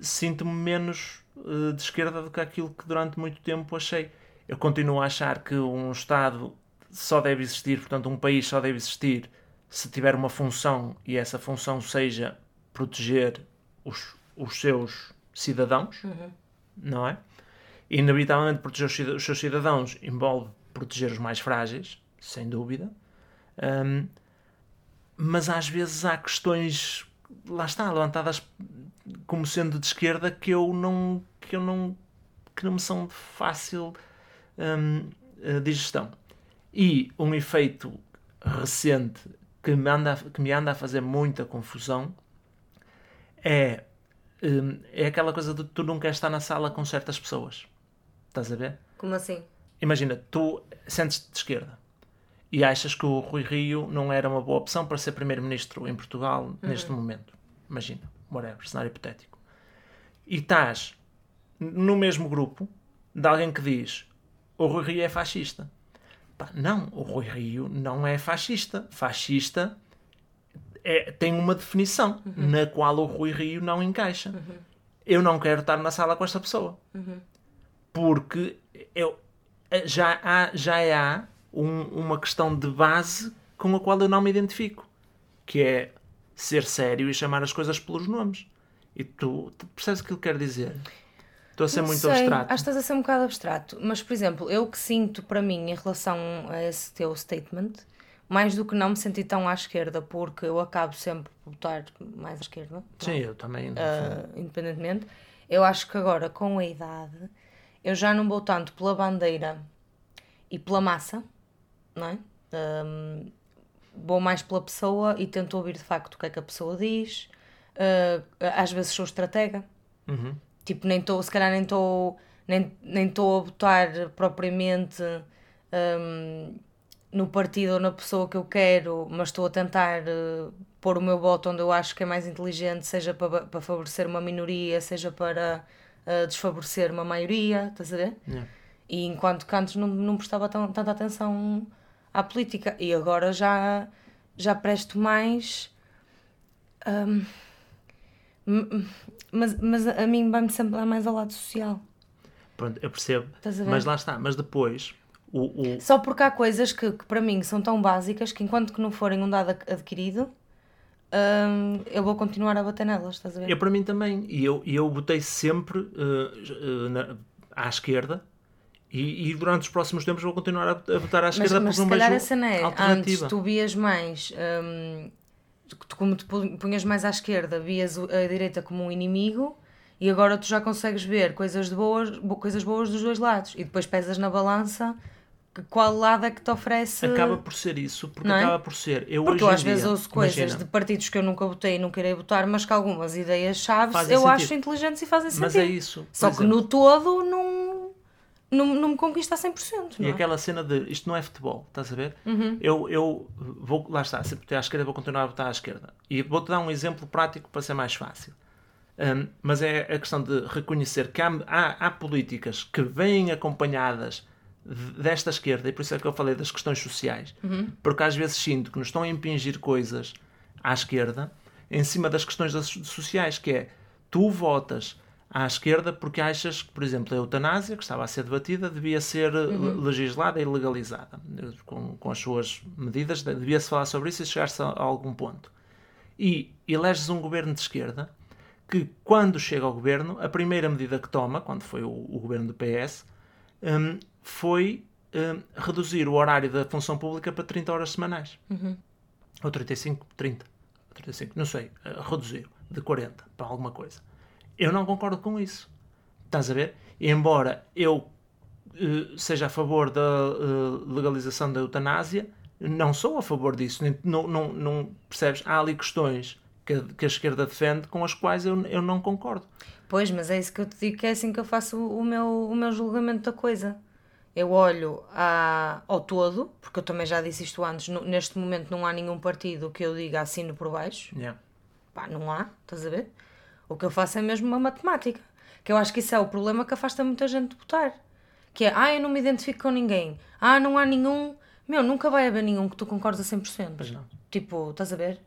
sinto-me menos eh, de esquerda do que aquilo que durante muito tempo achei. Eu continuo a achar que um Estado só deve existir, portanto, um país só deve existir se tiver uma função e essa função seja proteger os, os seus cidadãos, não é? E, inevitavelmente, proteger os seus cidadãos envolve proteger os mais frágeis, sem dúvida. Hum, mas às vezes há questões, lá está, levantadas como sendo de esquerda que eu não, que eu não, que não me são de fácil hum, eh, digestão. E um efeito recente que me, anda, a- que me anda a fazer muita confusão é, hum, é aquela coisa de tu queres estar na sala com certas pessoas. Estás a ver? Como assim? Imagina, tu sentes-te de esquerda e achas que o Rui Rio não era uma boa opção para ser primeiro-ministro em Portugal neste momento. Imagina, whatever, cenário hipotético. E estás no mesmo grupo de alguém que diz o Rui Rio é fascista. Pá, não, o Rui Rio não é fascista. Fascista é- tem uma definição na qual o Rui Rio não encaixa. Eu não quero estar na sala com esta pessoa porque eu, já há, já há um- uma questão de base com a qual eu não me identifico, que é ser sério e chamar as coisas pelos nomes. E tu, tu percebes o que ele quer dizer? Estou a ser Não muito sei, abstrato. Acho que estás a ser um bocado abstrato. Mas, por exemplo, eu que sinto para mim em relação a esse teu statement, mais do que não me senti tão à esquerda, porque eu acabo sempre por votar mais à esquerda. Sim, eu também. ah, independentemente. Eu acho que agora, com a idade, eu já não vou tanto pela bandeira e pela massa, não é? Ahm, vou mais pela pessoa e tento ouvir de facto o que é que a pessoa diz. Ah, às vezes sou estratega. Uhum. Tipo, nem estou, se calhar nem estou nem nem estou a votar propriamente hum, no partido ou na pessoa que eu quero, mas estou a tentar eh, pôr o meu voto onde eu acho que é mais inteligente, seja para, para favorecer uma minoria, seja para eh, desfavorecer uma maioria, estás a ver? Yeah. E enquanto que antes não, não prestava tão, tanta atenção à política. E agora já, já presto mais. hum, m- m- mas, mas a mim vai-me sempre dar mais ao lado social. Pronto, eu percebo. Mas lá está. Mas depois, o, o, Só porque há coisas que, que para mim são tão básicas que enquanto que não forem um dado ad- adquirido, hum, eu vou continuar a bater nelas, estás a ver? eu para mim também. E eu, eu botei sempre eh, eh, na- à esquerda. E, e durante os próximos tempos vou continuar a, a votar à mas esquerda mas porque se calhar a cena é, antes tu vias mais hum, tu, como te punhas mais à esquerda, vias a direita como um inimigo e agora tu já consegues ver coisas, boas, coisas boas dos dois lados e depois pesas na balança qual lado é que te oferece. Acaba por ser isso, porque é? acaba por ser. Eu porque eu às vezes dia, ouço coisas imagina, de partidos que eu nunca votei e não queria votar, mas que algumas ideias-chave eu sentido. acho inteligentes e fazem sentido. Mas é isso. Só que no todo não, não, não me conquista a 100%. E é? aquela cena de isto não é futebol, estás a ver? Uhum. Eu, eu vou, lá está, se votar à esquerda, vou continuar a votar à esquerda. E vou-te dar um exemplo prático para ser mais fácil. Um, mas é a questão de reconhecer que há, há, há políticas que vêm acompanhadas desta esquerda, e por isso é que eu falei das questões sociais, uhum. porque às vezes sinto que nos estão a impingir coisas à esquerda em cima das questões sociais, que é tu votas à esquerda porque achas que, por exemplo, a eutanásia, que estava a ser debatida, devia ser uhum. legislada e legalizada, com, com as suas medidas, devia-se falar sobre isso e chegar-se a, a algum ponto. E eleges um governo de esquerda que, quando chega ao governo, a primeira medida que toma, quando foi o, o governo do PS, um, foi um, reduzir o horário da função pública para 30 horas semanais. Uhum. Ou 35, 30. 35, não sei. Uh, reduzir de 40 para alguma coisa. Eu não concordo com isso. Estás a ver? Embora eu uh, seja a favor da uh, legalização da eutanásia, não sou a favor disso. Não, não, não percebes? Há ali questões que, que, a esquerda defende com as quais eu, eu não concordo. Pois, mas é isso que eu te digo que é assim que eu faço o meu, o meu julgamento da coisa. Eu olho a, ao todo, porque eu também já disse isto antes, no, neste momento não há nenhum partido que eu diga assino por baixo. Yeah. Pá, não há, estás a ver? O que eu faço é mesmo uma matemática. Que eu acho que isso é o problema que afasta muita gente de votar. Que é, ah, eu não me identifico com ninguém. Ah, não há nenhum. Meu, nunca vai haver nenhum que tu concordes a 100%. Pois não. Tipo, estás a ver?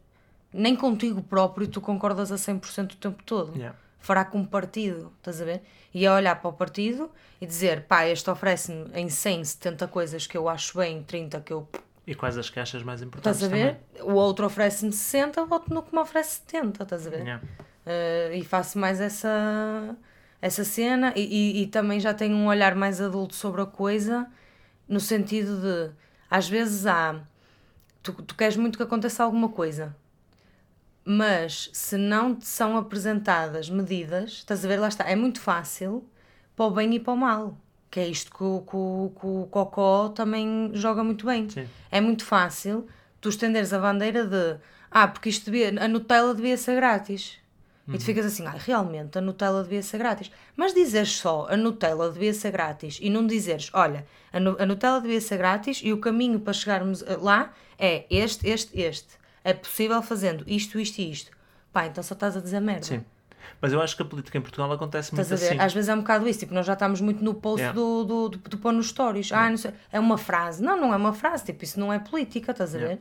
Nem contigo próprio tu concordas a 100% o tempo todo. Yeah fará com um partido, estás a ver? E é olhar para o partido e dizer, pá, este oferece-me em 100, 70 coisas que eu acho bem, 30 que eu... E quais as achas mais importantes Estás a ver? Também? O outro oferece-me 60, voto no que me oferece 70, estás a ver? Yeah. Uh, e faço mais essa, essa cena e, e, e também já tenho um olhar mais adulto sobre a coisa, no sentido de, às vezes há... Tu, tu queres muito que aconteça alguma coisa, mas se não te são apresentadas medidas, estás a ver, lá está, é muito fácil para o bem e para o mal. Que é isto que o, que o, que o Cocó também joga muito bem. Sim. É muito fácil tu estenderes a bandeira de ah, porque isto devia, a Nutella devia ser grátis. Uhum. E tu ficas assim, ah, realmente a Nutella devia ser grátis. Mas dizeres só a Nutella devia ser grátis e não dizeres, olha, a, a Nutella devia ser grátis e o caminho para chegarmos eh, lá é este, este, este é possível fazendo isto, isto e isto. Pá, então só estás a dizer merda. Sim. Mas eu acho que a política em Portugal acontece muito assim. Às vezes é um bocado isso, tipo, nós já estamos muito no post yeah. do, do, do, do pôr nos stories. Yeah. Ah, não sei, é uma frase. Não, não é uma frase, tipo, isso não é política, estás a ver?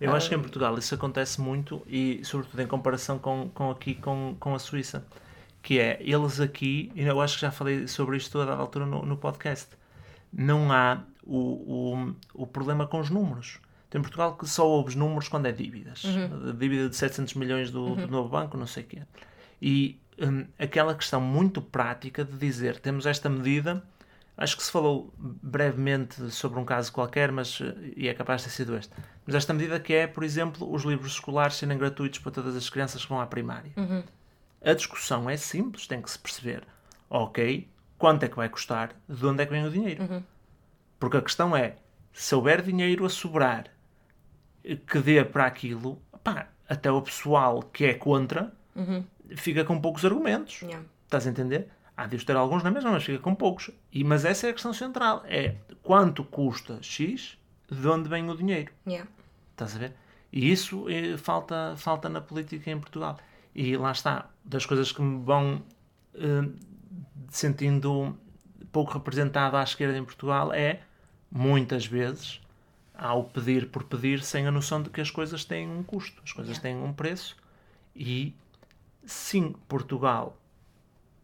Eu ah, acho que em Portugal isso acontece muito e, sobretudo, em comparação com, com aqui com, com a Suíça. Que é, eles aqui, e eu acho que já falei sobre isto a dada altura no, no podcast, não há o, o, o problema com os números. Em Portugal que só ouves números quando é dívidas. Uhum. Dívida de 700 milhões do, uhum. do novo banco, não sei o quê. E um, aquela questão muito prática de dizer, temos esta medida, acho que se falou brevemente sobre um caso qualquer, mas e é capaz de ter sido este. Mas esta medida que é, por exemplo, os livros escolares serem gratuitos para todas as crianças que vão à primária. Uhum. A discussão é simples, tem que se perceber. Ok, quanto é que vai custar? De onde é que vem o dinheiro? Uhum. Porque a questão é, se houver dinheiro a sobrar que dê para aquilo, pá, até o pessoal que é contra uhum. fica com poucos argumentos. Yeah. Estás a entender? Há de os ter alguns na mesma, mas fica com poucos. E, mas essa é a questão central. É quanto custa X, de onde vem o dinheiro. Yeah. Estás a ver? E isso é, falta, falta na política em Portugal. E lá está, das coisas que me vão uh, sentindo pouco representado à esquerda em Portugal é, muitas vezes, ao pedir por pedir, sem a noção de que as coisas têm um custo, as coisas têm um preço. E sim, Portugal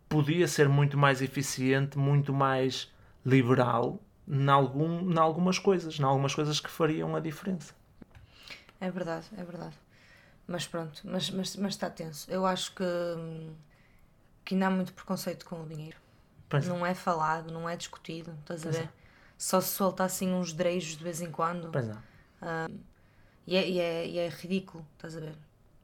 podia ser muito mais eficiente, muito mais liberal em, algum, em algumas coisas, em algumas coisas que fariam a diferença. É verdade, é verdade. Mas pronto, mas, mas, mas está tenso. Eu acho que, que ainda há muito preconceito com o dinheiro. Pois não é. é falado, não é discutido, estás a ver? É. Só se solta assim uns drejos de vez em quando. Pois é. Uh, E é, e, é, e é ridículo, estás a ver?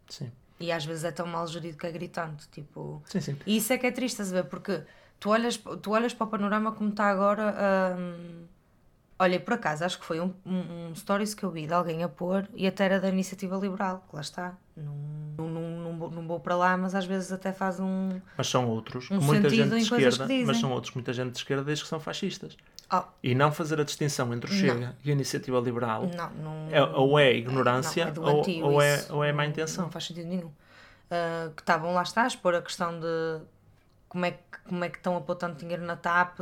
Sim. E às vezes é tão mal gerido que é gritante. Tipo... Sim, sim. E isso é que é triste, a ver? Porque tu olhas, tu olhas para o panorama como está agora. Hum... Olha, por acaso, acho que foi um, um, um stories que eu vi de alguém a pôr e até era da iniciativa liberal, que lá está. Não, não, não, não, não vou para lá, mas às vezes até faz um. Mas são outros, Um muita gente de esquerda, mas são outros muita gente de esquerda diz que são fascistas. Oh, E não fazer a distinção entre o Chega e a iniciativa liberal não, não. é, ou é ignorância Não, é ou, ou, é, ou é má Não- intenção. Não faz sentido nenhum. Ah, que estavam lá está a expor a questão de como é, que, como é que estão a pôr tanto dinheiro na TAP,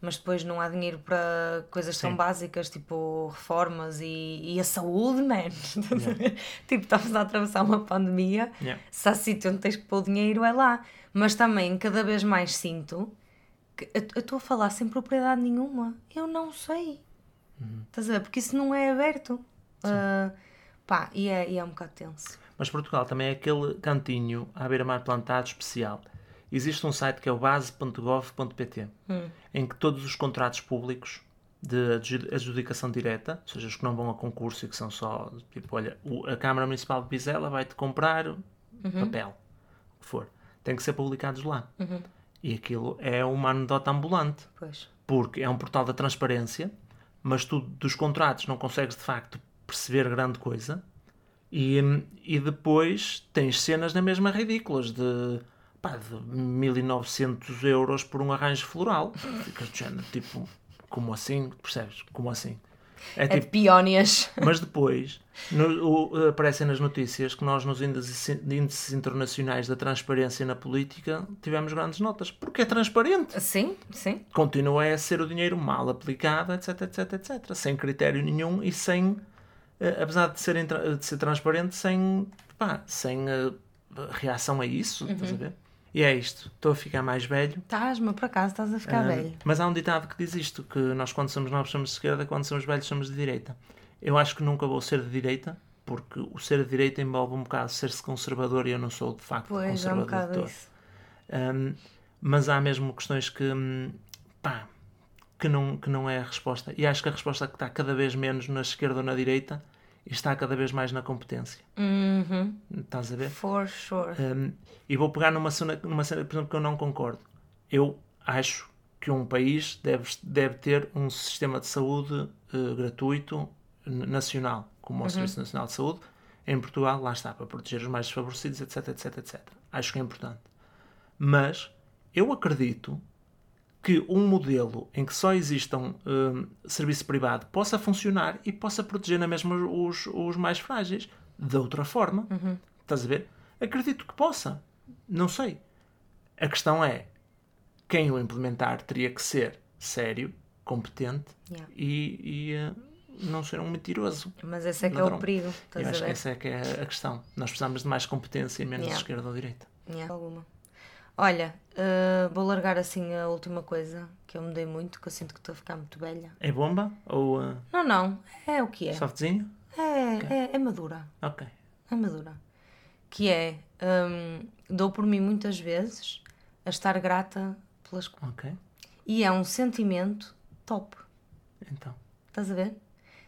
mas depois não há dinheiro para coisas tão Sim. básicas, tipo reformas e, e a saúde, man. <laughs> Estás ver? tipo, estamos a atravessar uma pandemia, Yeah. se há sítio onde tens que pôr o dinheiro, é lá. Mas também, cada vez mais sinto eu estou a falar sem propriedade nenhuma. Eu não sei. Estás a ver? Porque isso não é aberto. Ah, pá, e é, e é um bocado tenso. Mas Portugal também é aquele cantinho à beira-mar plantado especial. Existe um site que é o base.gov.pt em que todos os contratos públicos de adju- adjudicação direta, ou seja, os que não vão a concurso e que são só, tipo, olha, a Câmara Municipal de Vizela vai-te comprar papel, o que for, tem que ser publicados lá. E aquilo é uma anedota ambulante, Pois. porque é um portal da transparência, mas tu dos contratos não consegues de facto perceber grande coisa. E, e depois tens cenas na mesma ridículas de, pá, de 1900 euros por um arranjo floral. <laughs> Ficas do género, tipo, como assim? Percebes? Como assim? É É de tipo, peónias. mas depois no- o- aparecem nas notícias que nós nos índices, índices internacionais da transparência na política tivemos grandes notas. Porque é transparente Sim, sim. continua a ser o dinheiro mal aplicado, etc, etc, etc. Sem critério nenhum e sem, eh, apesar de ser, de ser transparente, sem, pá, sem eh, reação a isso, estás a ver? E é isto. Estou a ficar mais velho. Estás, mas por acaso estás a ficar Ah, velho. Mas há um ditado que diz isto, que nós quando somos novos somos de esquerda, quando somos velhos somos de direita. Eu acho que nunca vou ser de direita, porque o ser de direita envolve um bocado ser-se conservador e eu não sou de facto Pois, é um conservador. todo. isso. Um, mas há mesmo questões que, pá, que não, que não é a resposta. E acho que a resposta que está cada vez menos na esquerda ou na direita está cada vez mais na competência. Uhum. Estás a ver? For sure. Um, e vou pegar numa cena, numa cena, por exemplo, que eu não concordo. Eu acho que um país deve, deve ter um sistema de saúde eh, gratuito nacional, como o Serviço Nacional de Saúde. Em Portugal, lá está, para proteger os mais desfavorecidos, etc, etc, etc. Acho que é importante. Mas eu acredito que um modelo em que só existam hum, serviço privado possa funcionar e possa proteger na mesma os, os mais frágeis de outra forma. Estás a ver? Acredito que possa. Não sei. A questão é quem o implementar teria que ser sério, competente Yeah. e, e, eh, não ser um mentiroso. Mas esse é que é Ladrão. o perigo. Eu acho que essa é que é a questão. Nós precisamos de mais competência e menos Yeah. esquerda ou direita. Yeah, alguma. Olha, uh, vou largar assim a última coisa que eu mudei muito, que eu sinto que estou a ficar muito velha. É bomba ou uh, Não, não, é o que é. softzinho? É, é, é madura. Ok. É madura. Que é, hum, dou por mim muitas vezes a estar grata pelas coisas. Ok. E é um sentimento top. Então. Estás a ver?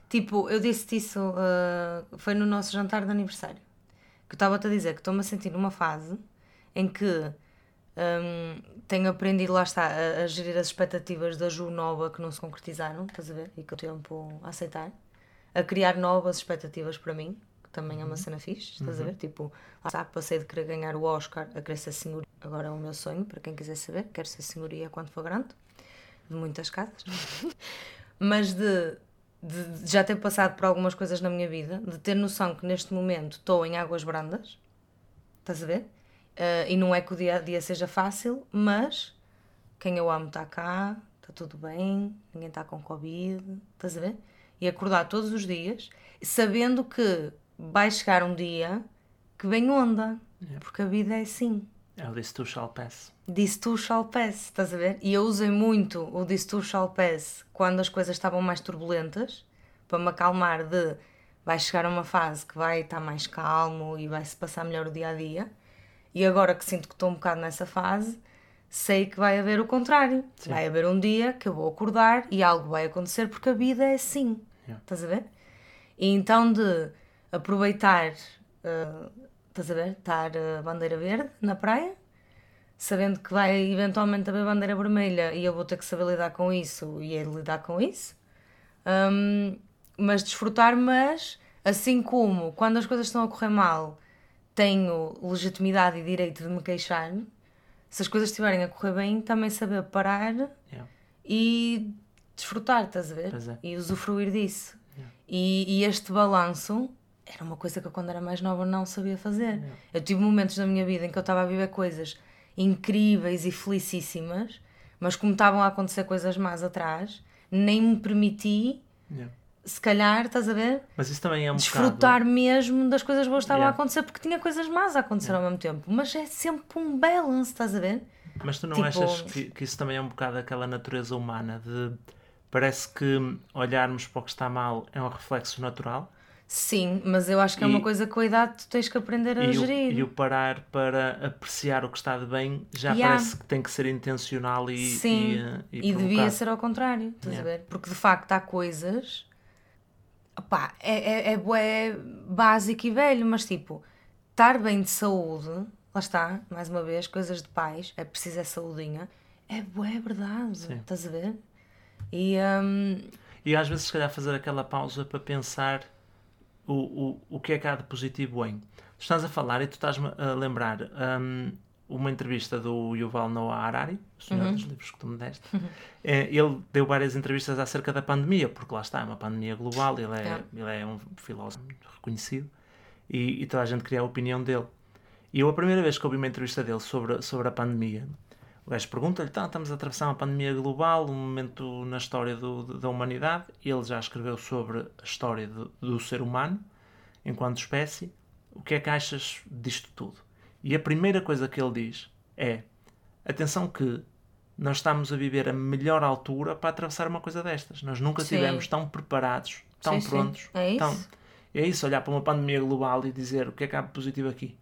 Tipo, eu disse-te isso, uh, foi no nosso jantar de aniversário. Que eu estava-te a dizer que estou-me a sentir numa fase em que hum, tenho aprendido, lá está, a, a gerir as expectativas da Ju nova que não se concretizaram, estás a ver? E que eu tenho tempo a aceitar. A criar novas expectativas para mim, que também é uma cena fixe, estás a ver? Tipo, lá está, passei de querer ganhar o Oscar a querer ser senhoria. Agora é o meu sonho, para quem quiser saber, quero ser senhoria quando for grande, de muitas casas. <laughs> Mas de, de- de já ter passado por algumas coisas na minha vida, de ter noção que neste momento estou em águas brandas, estás a ver? Eh, e não é que o dia a dia seja fácil, mas quem eu amo está cá, está tudo bem, ninguém está com Covid, estás a ver? E acordar todos os dias, sabendo que vai chegar um dia que vem onda, porque a vida é assim. É o This Too Shall Pass. This too shall pass, estás a ver? E eu usei muito o This too shall pass quando as coisas estavam mais turbulentas, para me acalmar de vai chegar uma fase que vai estar mais calmo e vai-se passar melhor o dia a dia. E agora que sinto que estou um bocado nessa fase, sei que vai haver o contrário. Vai haver um dia que eu vou acordar e algo vai acontecer porque a vida é assim. Yeah. Estás a ver? E então de aproveitar, uh, estás a ver? Estar a bandeira verde na praia, sabendo que vai eventualmente haver bandeira vermelha e eu vou ter que saber lidar com isso e ele lidar com isso. Um, mas desfrutar, mas assim como quando as coisas estão a correr mal, tenho legitimidade e direito de me queixar, se as coisas estiverem a correr bem, também saber parar Yeah. e desfrutar, estás a ver? É. E usufruir disso. E, e este balanço era uma coisa que eu, quando era mais nova, não sabia fazer. Eu tive momentos na minha vida em que eu estava a viver coisas incríveis e felicíssimas, mas como estavam a acontecer coisas más atrás, nem me permiti, Yeah. Se calhar, estás a ver? Mas isso também é um Desfrutar bocado... mesmo das coisas boas que estavam Yeah. a acontecer, porque tinha coisas más a acontecer ao mesmo tempo. Mas é sempre um balance, estás a ver? Mas tu não Tipo- achas que, que isso também é um bocado aquela natureza humana de... Parece que olharmos para o que está mal é um reflexo natural Sim, mas eu acho que é uma E- coisa que com a idade tu tens que aprender a e o, gerir. e o parar para apreciar o que está de bem já Yeah. parece que tem que ser intencional e, Sim, e, e, e, devia ser ao contrário, estás Yeah. a ver? Porque de facto há coisas. Opá, é, é, é, básico e velho, mas tipo, estar bem de saúde, lá está, mais uma vez, coisas de pais, é preciso é saudinha, é bué verdade, Sim. estás a ver? E hum, E às vezes, se calhar, fazer aquela pausa para pensar o, o, o que é que há de positivo em. Tu estás a falar e tu estás-me a lembrar hum, uma entrevista do Yuval Noah Harari, o senhor Uhum. dos livros que tu me deste. É, ele deu várias entrevistas acerca da pandemia, porque lá está, é uma pandemia global, ele é, É. ele é um filósofo reconhecido e, e toda a gente queria a opinião dele. E eu, a primeira vez que ouvi uma entrevista dele sobre, sobre a pandemia, o gajo pergunta-lhe: tá, estamos a atravessar uma pandemia global, um momento na história do- da humanidade. Ele já escreveu sobre a história do, do ser humano enquanto espécie. O que é que achas disto tudo? E a primeira coisa que ele diz é: atenção, que nós estamos a viver a melhor altura para atravessar uma coisa destas. Nós nunca Sim. estivemos tão preparados, tão Sim, sim. prontos. É isso. tão- é isso, olhar para uma pandemia global e dizer o que é que há de positivo aqui.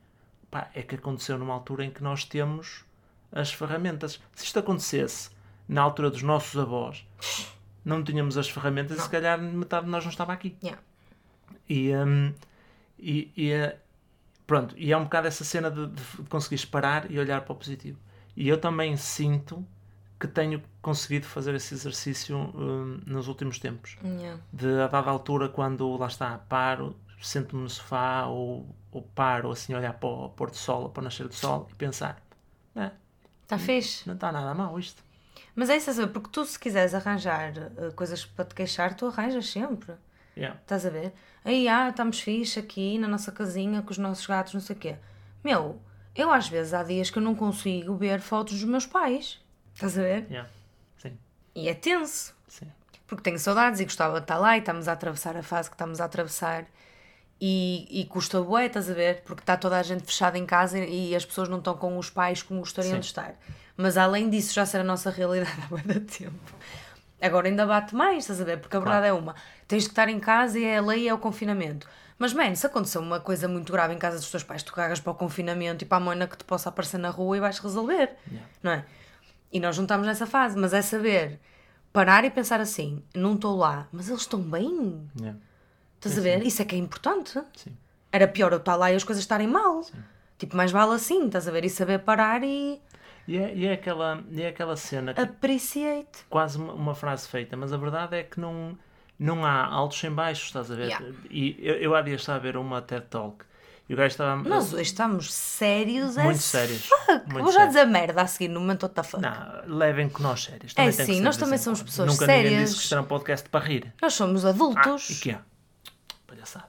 Pá, é que aconteceu numa altura em que nós temos as ferramentas. Se isto acontecesse na altura dos nossos avós, não tínhamos as ferramentas e se calhar metade de nós não estava aqui. yeah. E, hum, e, e, pronto, e é um bocado essa cena de, de conseguires parar e olhar para o positivo. E eu também sinto que tenho conseguido fazer esse exercício hum, nos últimos tempos Yeah. de a dada altura quando lá está, paro, sento-me no sofá ou, ou paro assim olhar para o pôr do sol para o nascer do sol e pensar, "É, Está fixe. não está nada mal isto. Mas é isso, a saber, porque tu se quiseres arranjar eh, coisas para te queixar, tu arranjas sempre. Yeah. Estás a ver? Aí, ah, estamos fixe aqui na nossa casinha com os nossos gatos, não sei o quê. Meu, eu às vezes há dias que eu não consigo ver fotos dos meus pais. Estás a ver? Yeah. Sim, E é tenso. sim. Porque tenho saudades e gostava de estar lá e estamos a atravessar a fase que estamos a atravessar. E, e custa bué, estás a ver? Porque está toda a gente fechada em casa e, e as pessoas não estão com os pais como gostariam Sim. de estar. Mas além disso, já ser a nossa <laughs> realidade há muito tempo. Agora ainda bate mais, estás a ver? Porque a verdade é uma: tens de estar em casa e é a lei e é o confinamento. Mas, man, se aconteceu uma coisa muito grave em casa dos teus pais, tu cagas para o confinamento e para a moina que te possa aparecer na rua e vais resolver, Yeah. não é? E nós não estamos nessa fase, mas é saber parar e pensar assim: não estou lá, mas eles estão bem. Yeah. Estás a ver? Isso é que é importante. Sim. Era pior eu estar lá e as coisas estarem mal. Tipo, mais vale assim, estás a ver? E saber parar e E, é, e, é aquela, e é aquela cena que appreciate. quase uma, uma frase feita, mas a verdade é que não, não há altos sem baixos, estás a ver? Yeah. E eu, eu há dias estava a ver uma TED Talk e o gajo estava. Nós hoje estamos sérios muito as sérios. fuck. Muito Vou já dizer merda a seguir no momento what the fuck. Não, levem com nós sérios. É Também que sim, nós também somos pessoas Nunca ninguém sérias. disse que isto era um podcast para rir. Nós somos Ah, adultos. e que é? Palhaçada.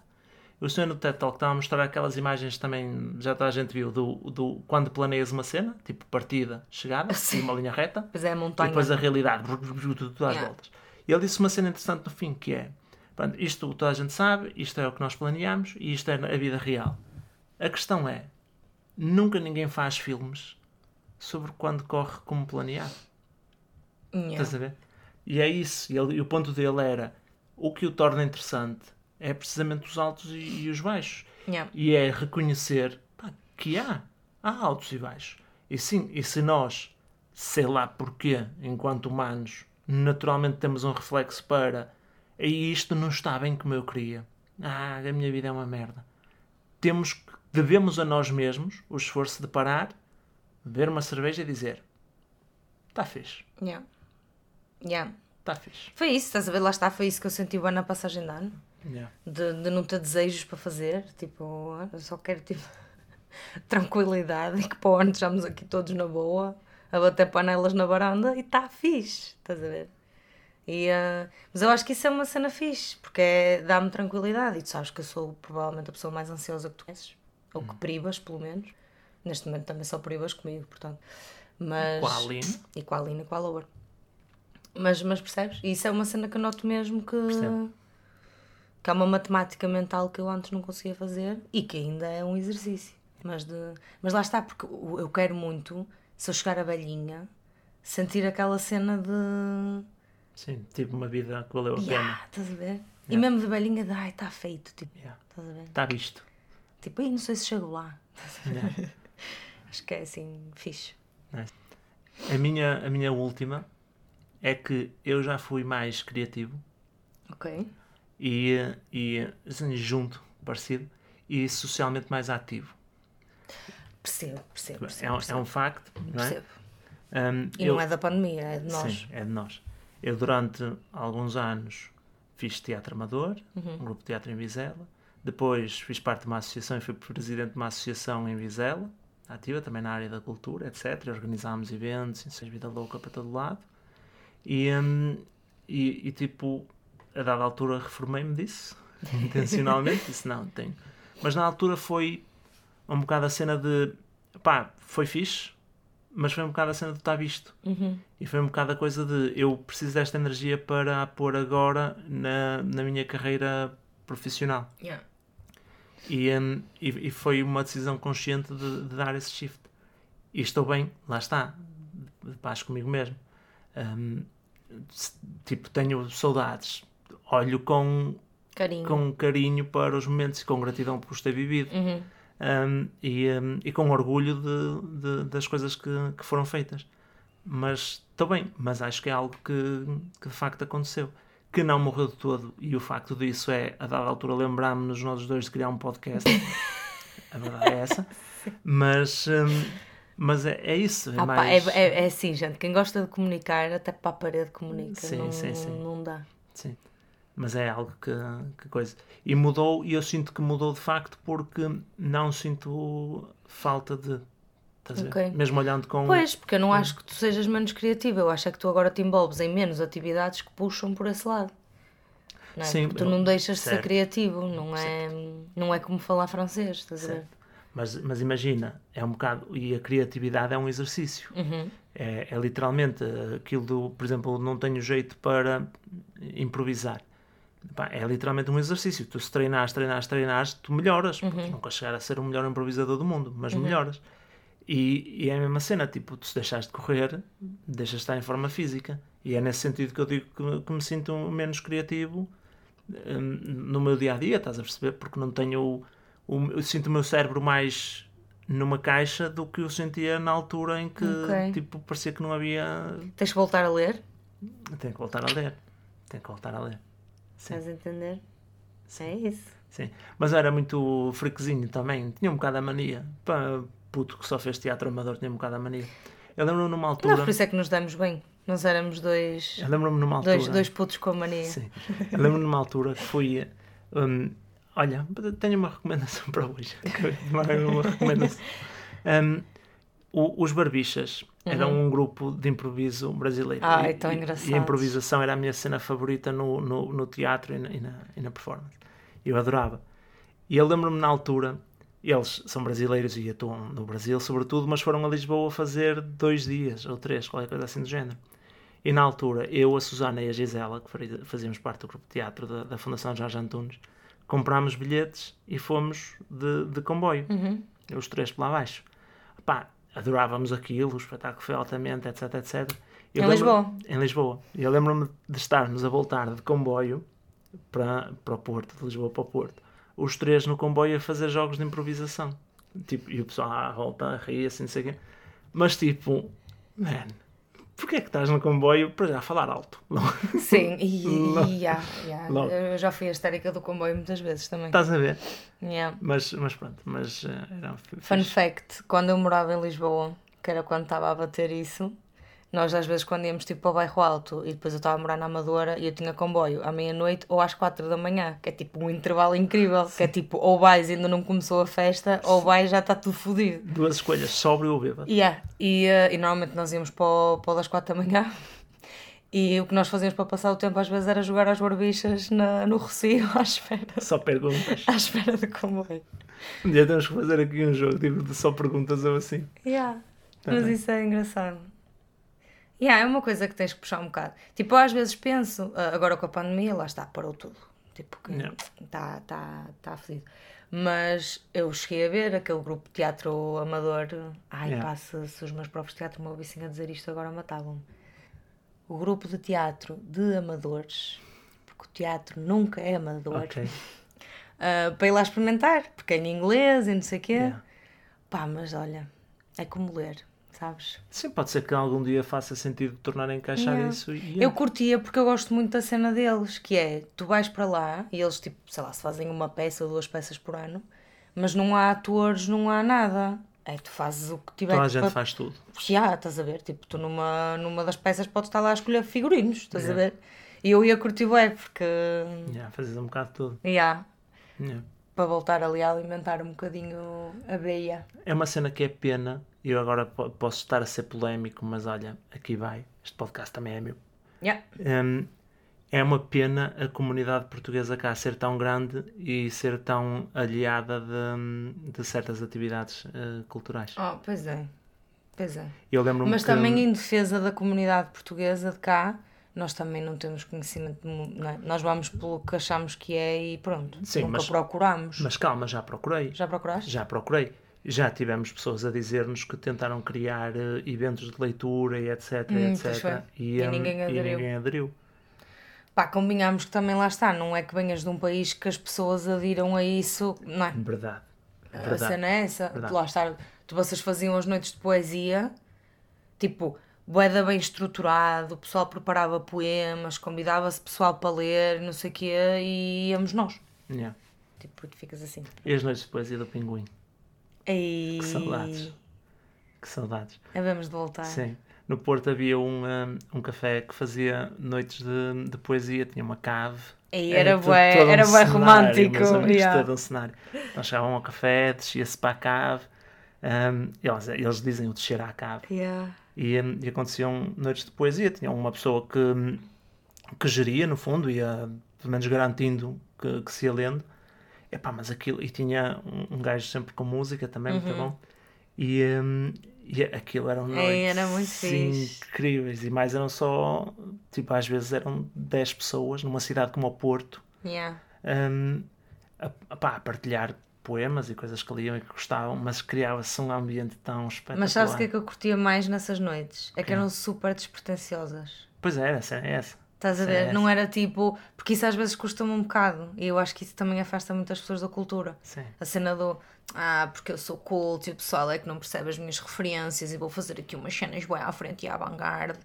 O senhor no TED Talk estava a mostrar aquelas imagens também, já toda a gente viu, do, do quando planeias uma cena, tipo partida, chegada, <laughs> Sim. e uma linha reta, Pois é, a e montanha. depois a realidade, tudo <laughs> às Yeah. voltas. E ele disse uma cena interessante no fim, que é, pronto, isto toda a gente sabe, isto é o que nós planeamos, e isto é a vida real. A questão é, nunca ninguém faz filmes sobre quando corre como planeado. Yeah. Estás a ver? E é isso. E, ele- e o ponto dele era o que o torna interessante é precisamente os altos e, e os baixos. Yeah. E é reconhecer pá, que há. Há altos e baixos. E sim, e se nós, sei lá porquê, enquanto humanos, naturalmente temos um reflexo para e isto não está bem como eu queria. ah, a minha vida é uma merda. Temos, devemos a nós mesmos o esforço de parar, beber uma cerveja e dizer: está fixe, Yeah. Yeah. está fixe. Foi isso, estás a ver? Lá está, foi isso que eu senti bem na passagem de ano. Yeah. De, de não ter desejos para fazer. Tipo, eu só quero tipo, <laughs> tranquilidade e que para o ano estejamos aqui todos na boa, a bater panelas na varanda e está fixe, estás a ver? E, ah, mas eu acho que isso é uma cena fixe, porque é, dá-me tranquilidade. E tu sabes que eu sou provavelmente a pessoa mais ansiosa que tu conheces, ou que privas, pelo menos. Neste momento também só privas comigo, portanto. Mas... Com a Aline. E com a Aline e com a Lower. Mas, mas percebes? E isso é uma cena que eu noto mesmo que, Percebo. que é uma matemática mental que eu antes não conseguia fazer e que ainda é um exercício. Mas, de, mas lá está, porque eu quero muito, se eu chegar a velhinha, sentir aquela cena de. Sim, tive uma vida que valeu a pena. Yeah, estás a ver? E mesmo de velhinha de ai, está feito. Tipo, Yeah. estás a ver? Está visto. Tipo, ai, não sei se chego lá. Yeah. <laughs> Acho que é assim, fixe. Nice. A minha, a minha última é que eu já fui mais criativo Ok. e, e assim, junto, parecido, e socialmente mais ativo. Percebo, percebo. percebo, É um, é percebo. um facto, não é? percebo. Um, E eu- não é da pandemia, é de nós. Sim, é de nós. Eu, durante alguns anos, fiz teatro amador, Uhum. um grupo de teatro em Vizela. Depois fiz parte de uma associação e fui presidente de uma associação em Vizela, ativa também na área da cultura, etc. Organizámos eventos, de vida louca para todo lado. E, hum, e, e, tipo, a dada altura reformei-me disso, <laughs> intencionalmente. Disse, não, tenho. Mas na altura foi um bocado a cena de, pá, foi fixe, mas foi um bocado a cena de estar visto. Uhum. E foi um bocado a coisa de eu preciso desta energia para a pôr agora na, na minha carreira profissional. Yeah. E, hum, e, e foi uma decisão consciente de, de dar esse shift. E estou bem, lá está, de paz comigo mesmo. Se- tipo, tenho saudades, olho com, Carinho. com carinho para os momentos e com gratidão por os ter vivido. Uhum. Um, e, um, e com orgulho de, de- das coisas que, que foram feitas. Mas estou bem, mas acho que é algo que, que de facto aconteceu. Que não morreu de todo, e o facto disso é, a dada altura, lembrámos-nos nós dois de criar um podcast. a verdade é essa. <laughs> Mas, um, mas é, é isso. É Ah, pá, mais... é, é, é assim, gente. Quem gosta de comunicar, até para a parede comunica. Sim, não, sim, sim. não dá. Sim. Mas é algo que, que coisa. E mudou, e eu sinto que mudou de facto porque não sinto falta de. Estás a ver? Ok. Mesmo olhando com. Pois, porque eu não acho que tu sejas menos criativo. Eu acho é que tu agora te envolves em menos atividades que puxam por esse lado. Não é? Sim, porque tu não deixas de ser certo. criativo. Não é, não é como falar francês, estás a ver? Certo. Mas, mas imagina, é um bocado. E a criatividade é um exercício. Uhum. É, é literalmente aquilo do. Por exemplo, não tenho jeito para improvisar. Pá, é literalmente um exercício. Tu se treinares, treinares, treinares, tu melhoras. Uhum. Podes nunca chegar a ser o melhor improvisador do mundo, mas melhoras. E, e é a mesma cena, tipo, tu se deixares de correr, deixas de estar em forma física. E é nesse sentido que eu digo que, que me sinto menos criativo hum, no meu dia a dia, estás a perceber? Porque não tenho. O, o- eu sinto o meu cérebro mais numa caixa do que eu sentia na altura em que Ok. tipo, parecia que não havia. Tens que voltar a ler, Tenho que voltar a ler. Tenho que voltar a ler. Sim. estás a entender? É isso. Sim. Mas era muito frequezinho também. Tinha um bocado a mania. Pá, puto que só fez teatro amador tinha um bocado a mania. Eu lembro-me numa altura. Nós por isso é que nos damos bem. Nós éramos dois, Eu lembro-me numa altura. dois, dois putos com mania. Sim. <laughs> Eu lembro-me numa altura que fui. hum, olha, tenho uma recomendação <laughs> para hoje. Uma recomendação. <laughs> Hum, o- os Barbichas eram um grupo de improviso brasileiro. Uhum. Ai, E- tão e- engraçados. E a improvisação era a minha cena favorita no, no, no teatro e na, e, na, e na performance. Eu adorava. E eu lembro-me na altura, eles são brasileiros e atuam no Brasil, sobretudo, mas foram a Lisboa fazer dois dias ou três, qualquer coisa assim do género. E na altura, eu, a Susana e a Gisela, que fazíamos parte do grupo de teatro da, da Fundação Jorge Antunes, comprámos bilhetes e fomos de, de comboio, Uhum. os três por lá abaixo. Pá, adorávamos aquilo, o espetáculo foi altamente, etc, etc. Eu Em Lisboa? Em Lisboa. E eu lembro-me de estarmos a voltar de comboio para, para o Porto, de Lisboa para o Porto, os três no comboio a fazer jogos de improvisação. Tipo, e o pessoal à volta a rir, assim, não sei o quê. Mas tipo, man, Porquê é que estás no comboio para já falar alto? Sim, e, <laughs> e yeah, yeah. eu já fui a histérica do comboio muitas vezes também. Estás a ver? Yeah. Mas, mas pronto, mas uh, era Fun fact, quando eu morava em Lisboa, que era quando estava a bater isso, nós às vezes quando íamos tipo para o bairro alto e depois eu estava a morar na Amadora e eu tinha comboio à meia-noite ou às quatro da manhã, que é tipo um intervalo incrível, Sim. que é tipo ou vais ainda não começou a festa ou vais já está tudo fodido. Duas escolhas, sóbrio ou bêbado. Yeah. E, uh, e normalmente nós íamos para o, para o das quatro da manhã <laughs> e o que nós fazíamos para passar o tempo às vezes era jogar às barbichas na, no Rocio <laughs> à espera. Só perguntas. À espera de comboio. Um dia temos que fazer aqui um jogo tipo de só perguntas ou assim. Yeah. Tá Mas bem. isso é engraçado. Yeah, é uma coisa que tens que puxar um bocado. Tipo, eu às vezes penso, ah, agora com a pandemia, lá está, parou tudo. Tipo, que está tá, tá fedido. Mas eu cheguei a ver aquele grupo de teatro amador. Ai, yeah. pá, se, os meus próprios teatro me ouvissem a dizer isto, agora matavam-me. O grupo de teatro de amadores, porque o teatro nunca é amador, okay. uh, <laughs> para ir lá experimentar, porque é em inglês e não sei o quê. Yeah. Pá, mas olha, é como ler sabes? Sim, pode ser que algum dia faça sentido tornar a encaixar yeah. isso. E... Eu curtia porque eu gosto muito da cena deles, que é, tu vais para lá e eles, tipo, sei lá, se fazem uma peça ou duas peças por ano, mas não há atores, não há nada. É, tu fazes o que tiver Toda a gente faz tudo. Já, estás a ver? Tipo, tu numa, numa das peças podes estar lá a escolher figurinos, estás yeah. a ver? E eu ia curtir bem, porque. Já, fazes um bocado de tudo. Já. Yeah. Para voltar ali a alimentar um bocadinho a beia. É uma cena que é pena eu agora posso estar a ser polémico, mas olha, aqui vai. Este podcast também é meu. Yeah. Um, é uma pena a comunidade portuguesa cá ser tão grande e ser tão aliada de, de certas atividades uh, culturais. Oh, pois é. Pois é. Eu lembro Mas que... também em defesa da comunidade portuguesa de cá, nós também não temos conhecimento. Não é? Nós vamos pelo que achamos que é e pronto. Sim, Nunca mas, procuramos. Mas calma, já procurei. Já procuraste? Já procurei já tivemos pessoas a dizer-nos que tentaram criar uh, eventos de leitura e etc, hum, etc. E, e, ninguém aderiu. e ninguém aderiu. Pá, combinamos que também lá está, não é que venhas de um país que as pessoas adiram a isso, não é? Verdade. Verdade. A cena é essa. Verdade. Lá está, tu, vocês faziam as noites de poesia, tipo, boeda bem estruturado, o pessoal preparava poemas, convidava-se pessoal para ler, não sei o quê, e íamos nós. Yeah. Tipo, tu ficas assim. E as noites de poesia do Pinguim? Ei. Que saudades. Que saudades. Havemos de voltar. Sim. No Porto havia um, um, um café que fazia noites de, de poesia, tinha uma cave. E era, era bué, era um bué romântico. yeah. todo um cenário. Então chegavam ao café, descia-se para a cave. Um, eles, eles dizem o descer à cave. Yeah. E, e aconteciam noites de poesia. Tinha uma pessoa que, que geria, no fundo, ia pelo menos garantindo que, que se ia lendo. Epá, mas aquilo. E tinha um, um gajo sempre com música também, uhum. muito bom. E, um, e aquilo eram noites era incríveis. E mais eram só. Tipo, às vezes eram 10 pessoas numa cidade como o Porto. Yeah. Um, a, a, a partilhar poemas e coisas que liam e que gostavam, mas criava-se um ambiente tão espetacular. Mas sabes o que é que eu curtia mais nessas noites? É que eram super despretensiosas. Pois é, essa é essa. Estás a ver? Sim. Não era tipo. Porque isso às vezes custa-me um bocado. E eu acho que isso também afasta muitas pessoas da cultura. Sim. A cena do. Ah, porque eu sou culto e o pessoal é que não percebe as minhas referências e vou fazer aqui umas cenas bem à frente e à vanguarda.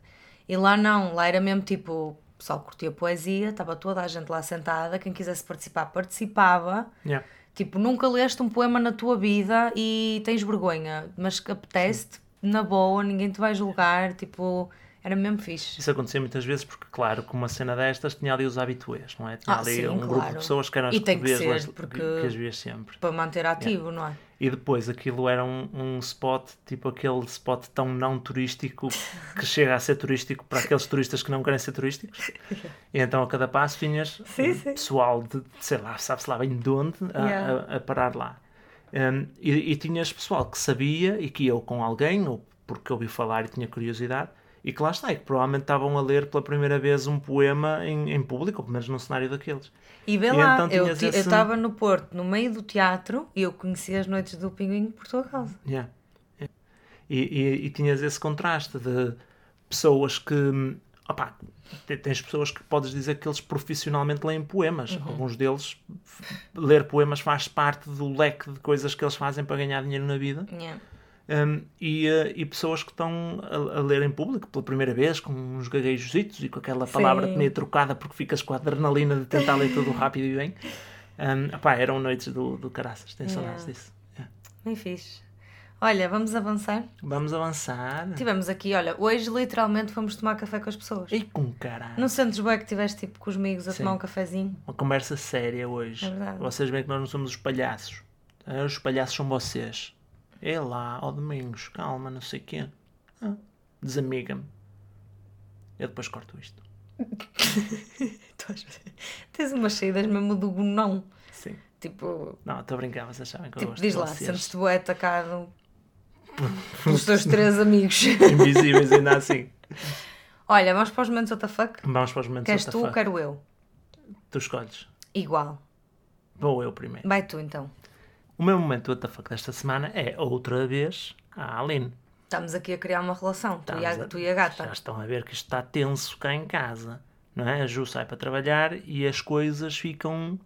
E lá não. Lá era mesmo tipo. O pessoal curtia poesia, estava toda a gente lá sentada. Quem quisesse participar, participava. Yeah. Tipo, nunca leste um poema na tua vida e tens vergonha, mas apetece-te, na boa, ninguém te vai julgar. Tipo era mesmo fixe. Isso acontecia muitas vezes porque, claro, com uma cena destas tinha ali os habituês, não é? Tinha ah, ali sim, um claro. grupo de pessoas que eram as e que, que, porque... que as vias sempre. Para manter ativo, não é? E depois aquilo era um, um spot, tipo aquele spot tão não turístico que <laughs> chega a ser turístico para aqueles turistas que não querem ser turísticos. E então a cada passo tinhas <laughs> sim, sim. pessoal de, sei lá, sabe-se lá bem de onde, a, yeah. a, a parar lá. Um, e, e tinhas pessoal que sabia e que ia ou com alguém, ou porque ouviu falar e tinha curiosidade, e que lá está, e que provavelmente estavam a ler pela primeira vez um poema em, em público, ou pelo menos num cenário daqueles. E vê lá, então eu estava esse... no Porto, no meio do teatro, e eu conhecia as noites do Pinguim por tua causa. Yeah. yeah. E, e, e, tinhas esse contraste de pessoas que. Opa, tens pessoas que podes dizer que eles profissionalmente leem poemas. Uhum. Alguns deles, ler poemas faz parte do leque de coisas que eles fazem para ganhar dinheiro na vida. Yeah. Um, e, uh, e pessoas que estão a, a, ler em público pela primeira vez, com uns gaguejos e com aquela palavra que nem trocada porque ficas com a adrenalina de tentar ler tudo rápido e bem. Um, opá, eram noites do, do caraças, tenho yeah. saudades disso. Yeah. Bem fixe. Olha, vamos avançar? Vamos avançar. Tivemos aqui, olha, hoje literalmente fomos tomar café com as pessoas. E com caralho. Não sentes bem que estiveste tipo com os amigos a Sim. tomar um cafezinho? Uma conversa séria hoje. É verdade. Vocês veem que nós não somos os palhaços. Os palhaços são vocês. É lá, ó Domingos, calma, não sei o quê. Ah, Desamiga-me. Eu depois corto isto. <laughs> Tens umas saídas mesmo do não. Sim. Tipo. Não, estou a brincar, vocês sabem que tipo, eu gosto diz lá, sentes-te bué atacado <laughs> pelos teus três amigos. <laughs> Invisíveis, ainda assim. Olha, vamos para os momentos WTF? Vamos para os momentos Queres tu ou quero eu? Tu escolhes. Igual. Vou eu primeiro. Vai tu então. O meu momento WTF desta semana é outra vez a Aline. Estamos aqui a criar uma relação, tu e, a, tu e a gata. Já estão a ver que isto está tenso cá em casa. Não é? A Ju sai para trabalhar e as coisas ficam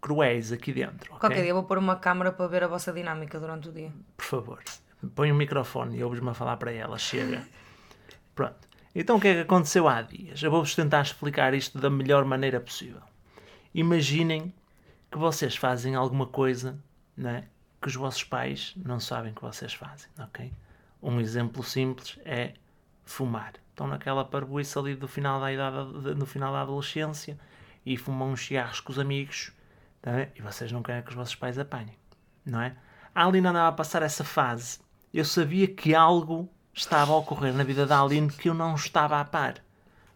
cruéis aqui dentro. Okay? Qualquer dia vou pôr uma câmara para ver a vossa dinâmica durante o dia. Por favor, põe um microfone e ouves-me a falar para ela. Chega. <laughs> Pronto. Então o que é que aconteceu há dias? Eu vou-vos tentar explicar isto da melhor maneira possível. Imaginem que vocês fazem alguma coisa né, que os vossos pais não sabem que vocês fazem, ok? Um exemplo simples é fumar. Estão naquela parboice ali do final da idade, no final da adolescência e fumam uns cigarros com os amigos tá? e vocês não querem que os vossos pais apanhem, não é? A Aline andava a passar essa fase. Eu sabia que algo estava a ocorrer na vida da Aline que eu não estava a par.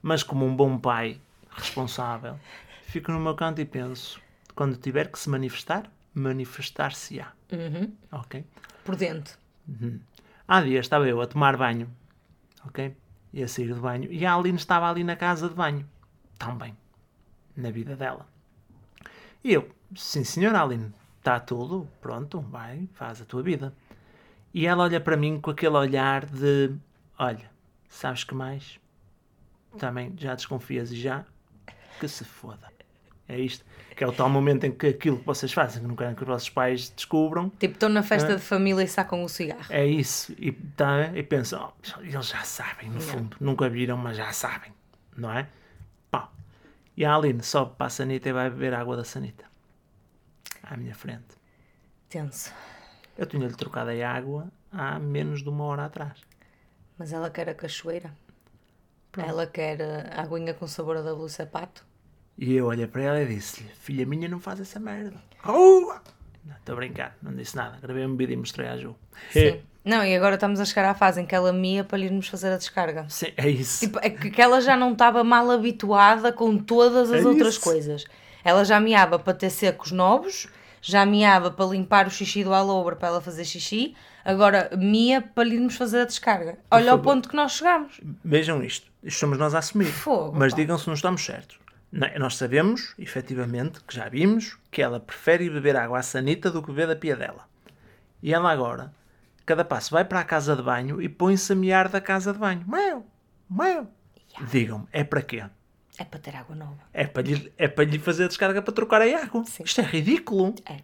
Mas como um bom pai responsável, fico no meu canto e penso, quando tiver que se manifestar, manifestar-se-á. Uhum. Ok? Prudente. Uhum. Há dias estava eu a tomar banho, ok? E a sair do banho. E a Aline estava ali na casa de banho. Também. Na vida dela. E eu, sim senhor Aline, está tudo, pronto, vai, faz a tua vida. E ela olha para mim com aquele olhar de: Olha, sabes que mais? Também já desconfias e já? Que se foda. É isto. Que é o tal momento em que aquilo que vocês fazem, que não querem que os vossos pais descubram. Tipo, estão na festa é? de família e sacam o cigarro. É isso. E, tá, e pensam, oh, eles já sabem, no fundo. Nunca viram, mas já sabem. Não é? Pá. E a Aline sobe para a Sanita e vai beber água da Sanita. À minha frente. Tenso. Eu tinha-lhe trocado a água há menos de uma hora atrás. Mas ela quer a cachoeira. Pronto. Ela quer a aguinha com sabor da luz sapato. E eu olhei para ela e disse-lhe: Filha minha, não faz essa merda. Estou a brincar, não disse nada. Gravei um vídeo e mostrei à Ju. Sim. Não, e agora estamos a chegar à fase em que ela mia para lhe irmos fazer a descarga. Sim, é isso. Tipo, é que ela já não estava mal habituada com todas as é outras isso. coisas. Ela já miava para ter secos novos, já miava para limpar o xixi do alobra para ela fazer xixi, agora mia para lhe irmos fazer a descarga. Olha ao ponto que nós chegamos. Vejam isto. Isto somos nós a assumir. Fogo, Mas digam se não estamos certos. Nós sabemos, efetivamente, que já vimos, que ela prefere beber água à sanita do que beber da pia dela. E ela agora, cada passo, vai para a casa de banho e põe-se a miar da casa de banho. Meu, meu. Yeah. Digam-me, é para quê? É para ter água nova. É para lhe, é para lhe fazer a descarga para trocar a água. Sim. Isto é ridículo. É.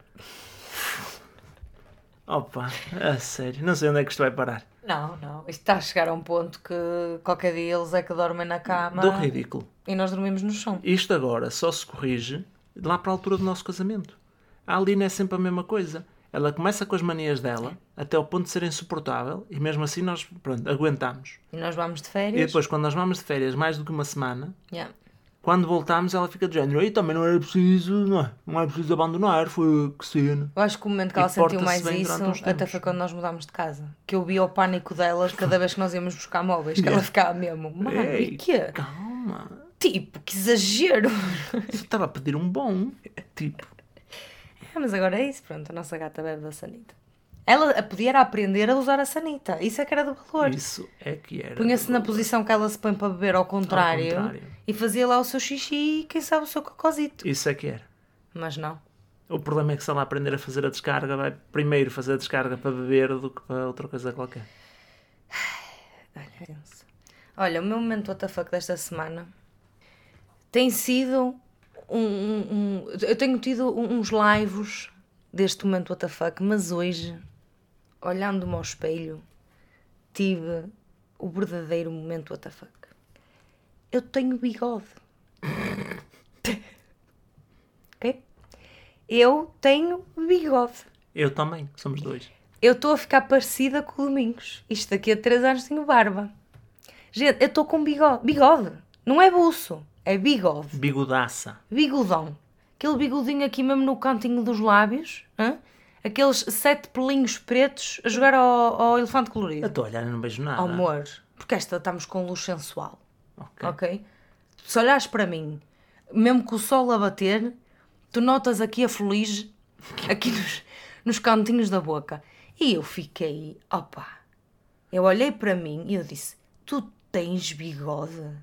Opa, a sério, não sei onde é que isto vai parar. Não, não. Isto está a chegar a um ponto que qualquer dia eles é que dormem na cama. Do ridículo. E nós dormimos no chão. Isto agora só se corrige lá para a altura do nosso casamento. A Aline é sempre a mesma coisa. Ela começa com as manias dela, até ao ponto de ser insuportável, e mesmo assim nós, pronto, aguentamos. E nós vamos de férias. E depois, quando nós vamos de férias mais do que uma semana, yeah. Quando voltamos, ela fica de género, e também não era preciso, não é? Não era preciso abandonar, foi que cena. Eu acho que o momento que ela sentiu mais isso até foi quando nós mudámos de casa. Que eu vi o pânico delas cada vez que nós íamos buscar móveis, que ela ficava mesmo, mano, e quê? Calma. Tipo, que exagero! Estava a pedir um bom, tipo. É, mas agora é isso, pronto, a nossa gata bebe da sanita. Ela podia aprender a usar a sanita. Isso é que era do valor. Isso é que era. Punha-se na posição que ela se põe para beber ao contrário, ao contrário, e fazia lá o seu xixi e quem sabe o seu cocosito. Isso é que era. Mas não. O problema é que se ela aprender a fazer a descarga, vai primeiro fazer a descarga para beber do que para outra coisa qualquer. <sighs> Olha, Olha o meu momento WTF desta semana tem sido um, um, um, eu tenho tido uns lives deste momento WTF, mas hoje olhando-me ao espelho, tive o verdadeiro momento WTF. Eu tenho bigode. <laughs> ok? Eu tenho bigode. Eu também, somos dois. Eu estou a ficar parecida com o Domingos. Isto daqui a 3 anos tenho barba. Gente, eu estou com bigode. Bigode. Não é buço, é bigode. Bigodaça. Bigodão. Aquele bigodinho aqui mesmo no cantinho dos lábios. hã? Aqueles sete pelinhos pretos a jogar ao, ao elefante Eu colorido. estou a olhar e não vejo nada. Amor, porque esta estamos com luz sensual. Ok. Ok? Se olhares para mim, mesmo com o sol a bater, tu notas aqui a fuligem, <laughs> aqui nos, nos cantinhos da boca. E eu fiquei, opa. Eu olhei para mim e eu disse: Tu tens bigode?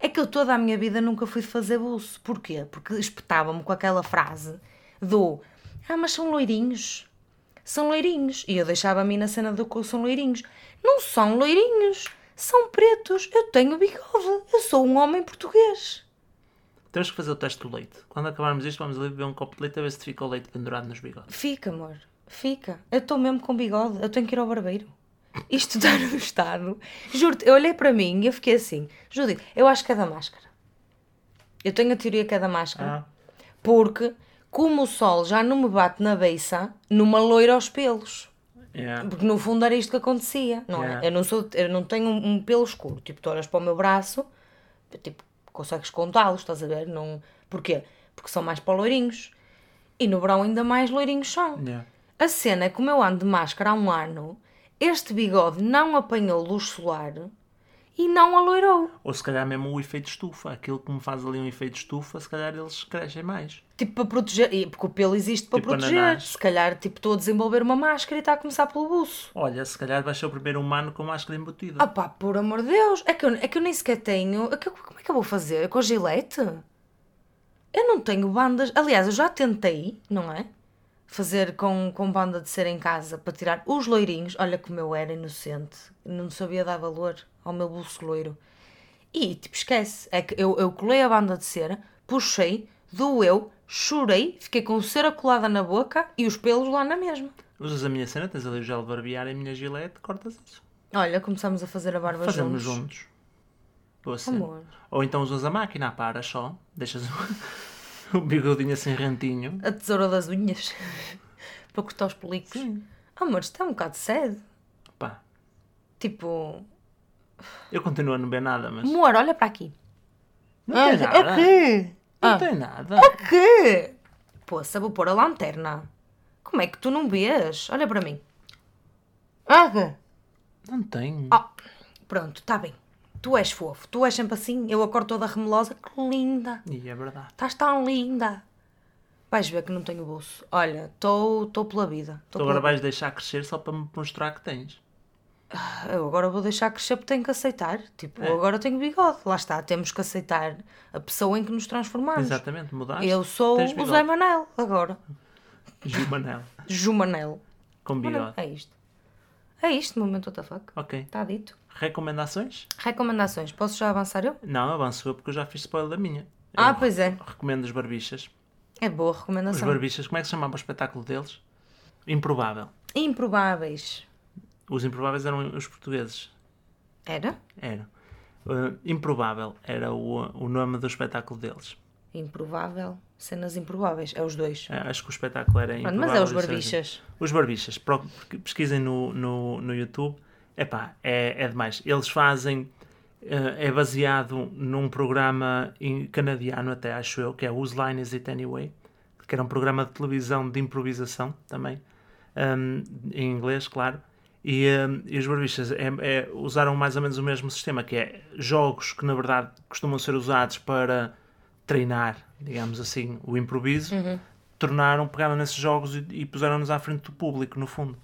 É que eu toda a minha vida nunca fui fazer buço. Porquê? Porque espetava-me com aquela frase do Ah, mas são loirinhos. São loirinhos. E eu deixava-me na cena do que são loirinhos. Não são loirinhos. São pretos. Eu tenho bigode. Eu sou um homem português. Temos que fazer o teste do leite. Quando acabarmos isto, vamos ali beber um copo de leite a ver se fica o leite pendurado nos bigodes. Fica, amor. Fica. Eu estou mesmo com bigode. Eu tenho que ir ao barbeiro. Isto <laughs> está no estado. Juro-te, eu olhei para mim e eu fiquei assim. Judite, eu acho que é da máscara. Eu tenho a teoria que é da máscara. Ah. Porque, como o sol já não me bate na beiça, numa loira aos pelos. Yeah. Porque no fundo era isto que acontecia, não Yeah. é? Eu não, sou, eu não tenho um, um pelo escuro. Tipo, tu olhas para o meu braço, tipo, consegues contá-los, estás a ver? Não... Porquê? Porque são mais para loirinhos. E no verão ainda mais loirinhos são. Yeah. A cena é que como eu ando de máscara há um ano, este bigode não apanhou luz solar e não aloirou. Ou se calhar mesmo o efeito estufa. Aquilo que me faz ali um efeito estufa, se calhar eles crescem mais. Tipo, para proteger. Porque o pelo existe para Tipo proteger. ananás. Se calhar, tipo, estou a desenvolver uma máscara e está a começar pelo buço. Olha, se calhar vais ser o primeiro humano com máscara embutida. Ah pá, por amor de Deus. É que eu, é que eu nem sequer tenho. é que como é que eu vou fazer? Com a gilete? Eu não tenho bandas. Aliás, eu já tentei, não é? Fazer com, com banda de cera em casa para tirar os loirinhos. Olha como eu era inocente. Não sabia dar valor ao meu bolso loiro. E tipo, esquece. É que eu, eu colei a banda de cera, puxei, doeu, chorei, fiquei com cera colada na boca e os pelos lá na mesma. Usas a minha cena, tens ali o gel barbear e a minha gilete, cortas isso. Olha, começamos a fazer a barba Fazemos juntos. juntos. Boa cena. Amor. Ou então usas a máquina, paras só, deixas <laughs> o, <laughs> bigodinho assim rentinho. A tesoura das unhas <laughs> para cortar os pelicos. Sim. Amor, isto é um bocado sério. Pá, Tipo, eu continuo a não ver nada, mas. amor, olha para aqui. Não tem nada. O quê? Não Ah. tem nada. O quê? Poça, vou pôr a lanterna. Como é que tu não vês? Olha para mim. Ah? Não tem. Ah, pronto, está bem. Tu és fofo, tu és sempre assim. Eu acordo toda remelosa. Que linda. E é verdade. Estás tão linda. Vais ver que não tenho bolso. Olha, estou pela vida. Tu agora pela- vais deixar crescer só para me mostrar que tens. Eu agora vou deixar crescer porque tenho que aceitar. Tipo, É. agora tenho bigode. Lá está, temos que aceitar a pessoa em que nos transformamos. Exatamente, mudaste. Eu sou o. Zé Manel agora. Jumanel. Jumanel. Com Manel, bigode. É isto. É isto, momento WTF. Ok. Está dito. Recomendações? Recomendações. Posso já avançar eu? Não, avanço eu porque eu já fiz spoiler da minha. Ah, Eu pois é. Recomendo os barbichas. É boa Os recomendação. barbichas, como é que se chamava o espetáculo deles? Improvável. Improváveis. Os improváveis eram os portugueses. Era? Era. Uh, improvável era o, o nome do espetáculo deles. Improvável. Cenas improváveis. É os dois. Uh, acho que o espetáculo era improvável. mas é os Sérgio. barbichas. Os barbichas. Pesquisem no, no, no YouTube. Epá, é, é demais. Eles fazem... uh, é baseado num programa canadiano até, acho eu, que é Whose Line Is It Anyway? Que era um programa de televisão de improvisação também. um, em inglês, claro. E, um, e os barbichas é- é- usaram mais ou menos o mesmo sistema, que é jogos que na verdade costumam ser usados para treinar, digamos assim, o improviso, tornaram, pegaram nesses jogos e, e puseram-nos à frente do público, no fundo.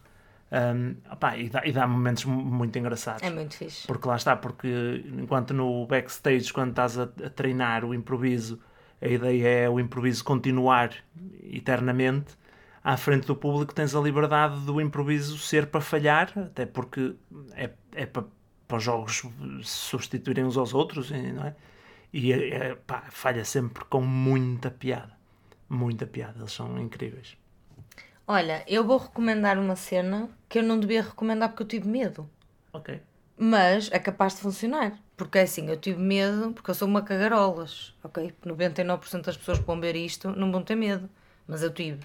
Um, opá, e, dá, e dá momentos mu- muito engraçados. É muito fixe. Porque lá está, porque enquanto no backstage, quando estás a, a treinar o improviso, a ideia é o improviso continuar eternamente, à frente do público tens a liberdade do improviso ser para falhar, até porque é, é para, para os jogos substituírem uns aos outros, não é? E é, é, pá, falha sempre com muita piada. Muita piada, eles são incríveis. Olha, eu vou recomendar uma cena que eu não devia recomendar porque eu tive medo. Ok. Mas é capaz de funcionar. Porque é assim, eu tive medo, porque eu sou uma cagarolas, ok? 99% das pessoas que vão ver isto não vão ter medo. Mas eu tive.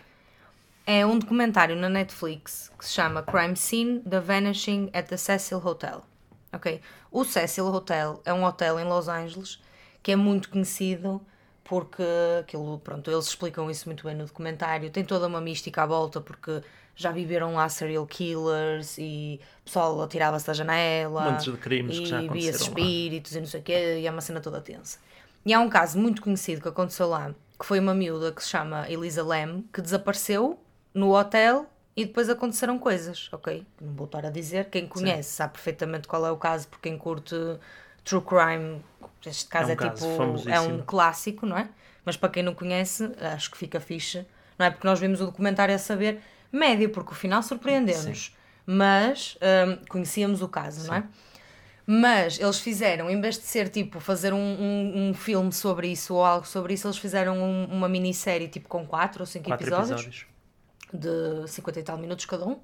É um documentário na Netflix que se chama Crime Scene: The Vanishing at the Cecil Hotel. Ok? O Cecil Hotel é um hotel em Los Angeles que é muito conhecido porque aquilo, pronto, eles explicam isso muito bem no documentário. Tem toda uma mística à volta porque já viveram lá serial killers e o pessoal atirava-se da janela Montes de crimes e que já via aconteceram lá. espíritos e não sei o quê, e é uma cena toda tensa. E há um caso muito conhecido que aconteceu lá, que foi uma miúda que se chama Elisa Lam, que desapareceu no hotel e depois aconteceram coisas, ok? Não vou estar a dizer, quem conhece sabe perfeitamente qual é o caso, porque quem curte true crime, este caso É é, um caso tipo, é um clássico, não é? Mas para quem não conhece, acho que fica fixe, não é? Porque nós vimos o documentário a saber médio, porque o final surpreendeu-nos. Mas hum, conhecíamos o caso, não é? Mas eles fizeram, em vez de ser tipo fazer um, um, um filme sobre isso ou algo sobre isso, eles fizeram um- uma minissérie tipo com 4 ou 5 Quatro episódios, episódios. de 50 e tal minutos cada um.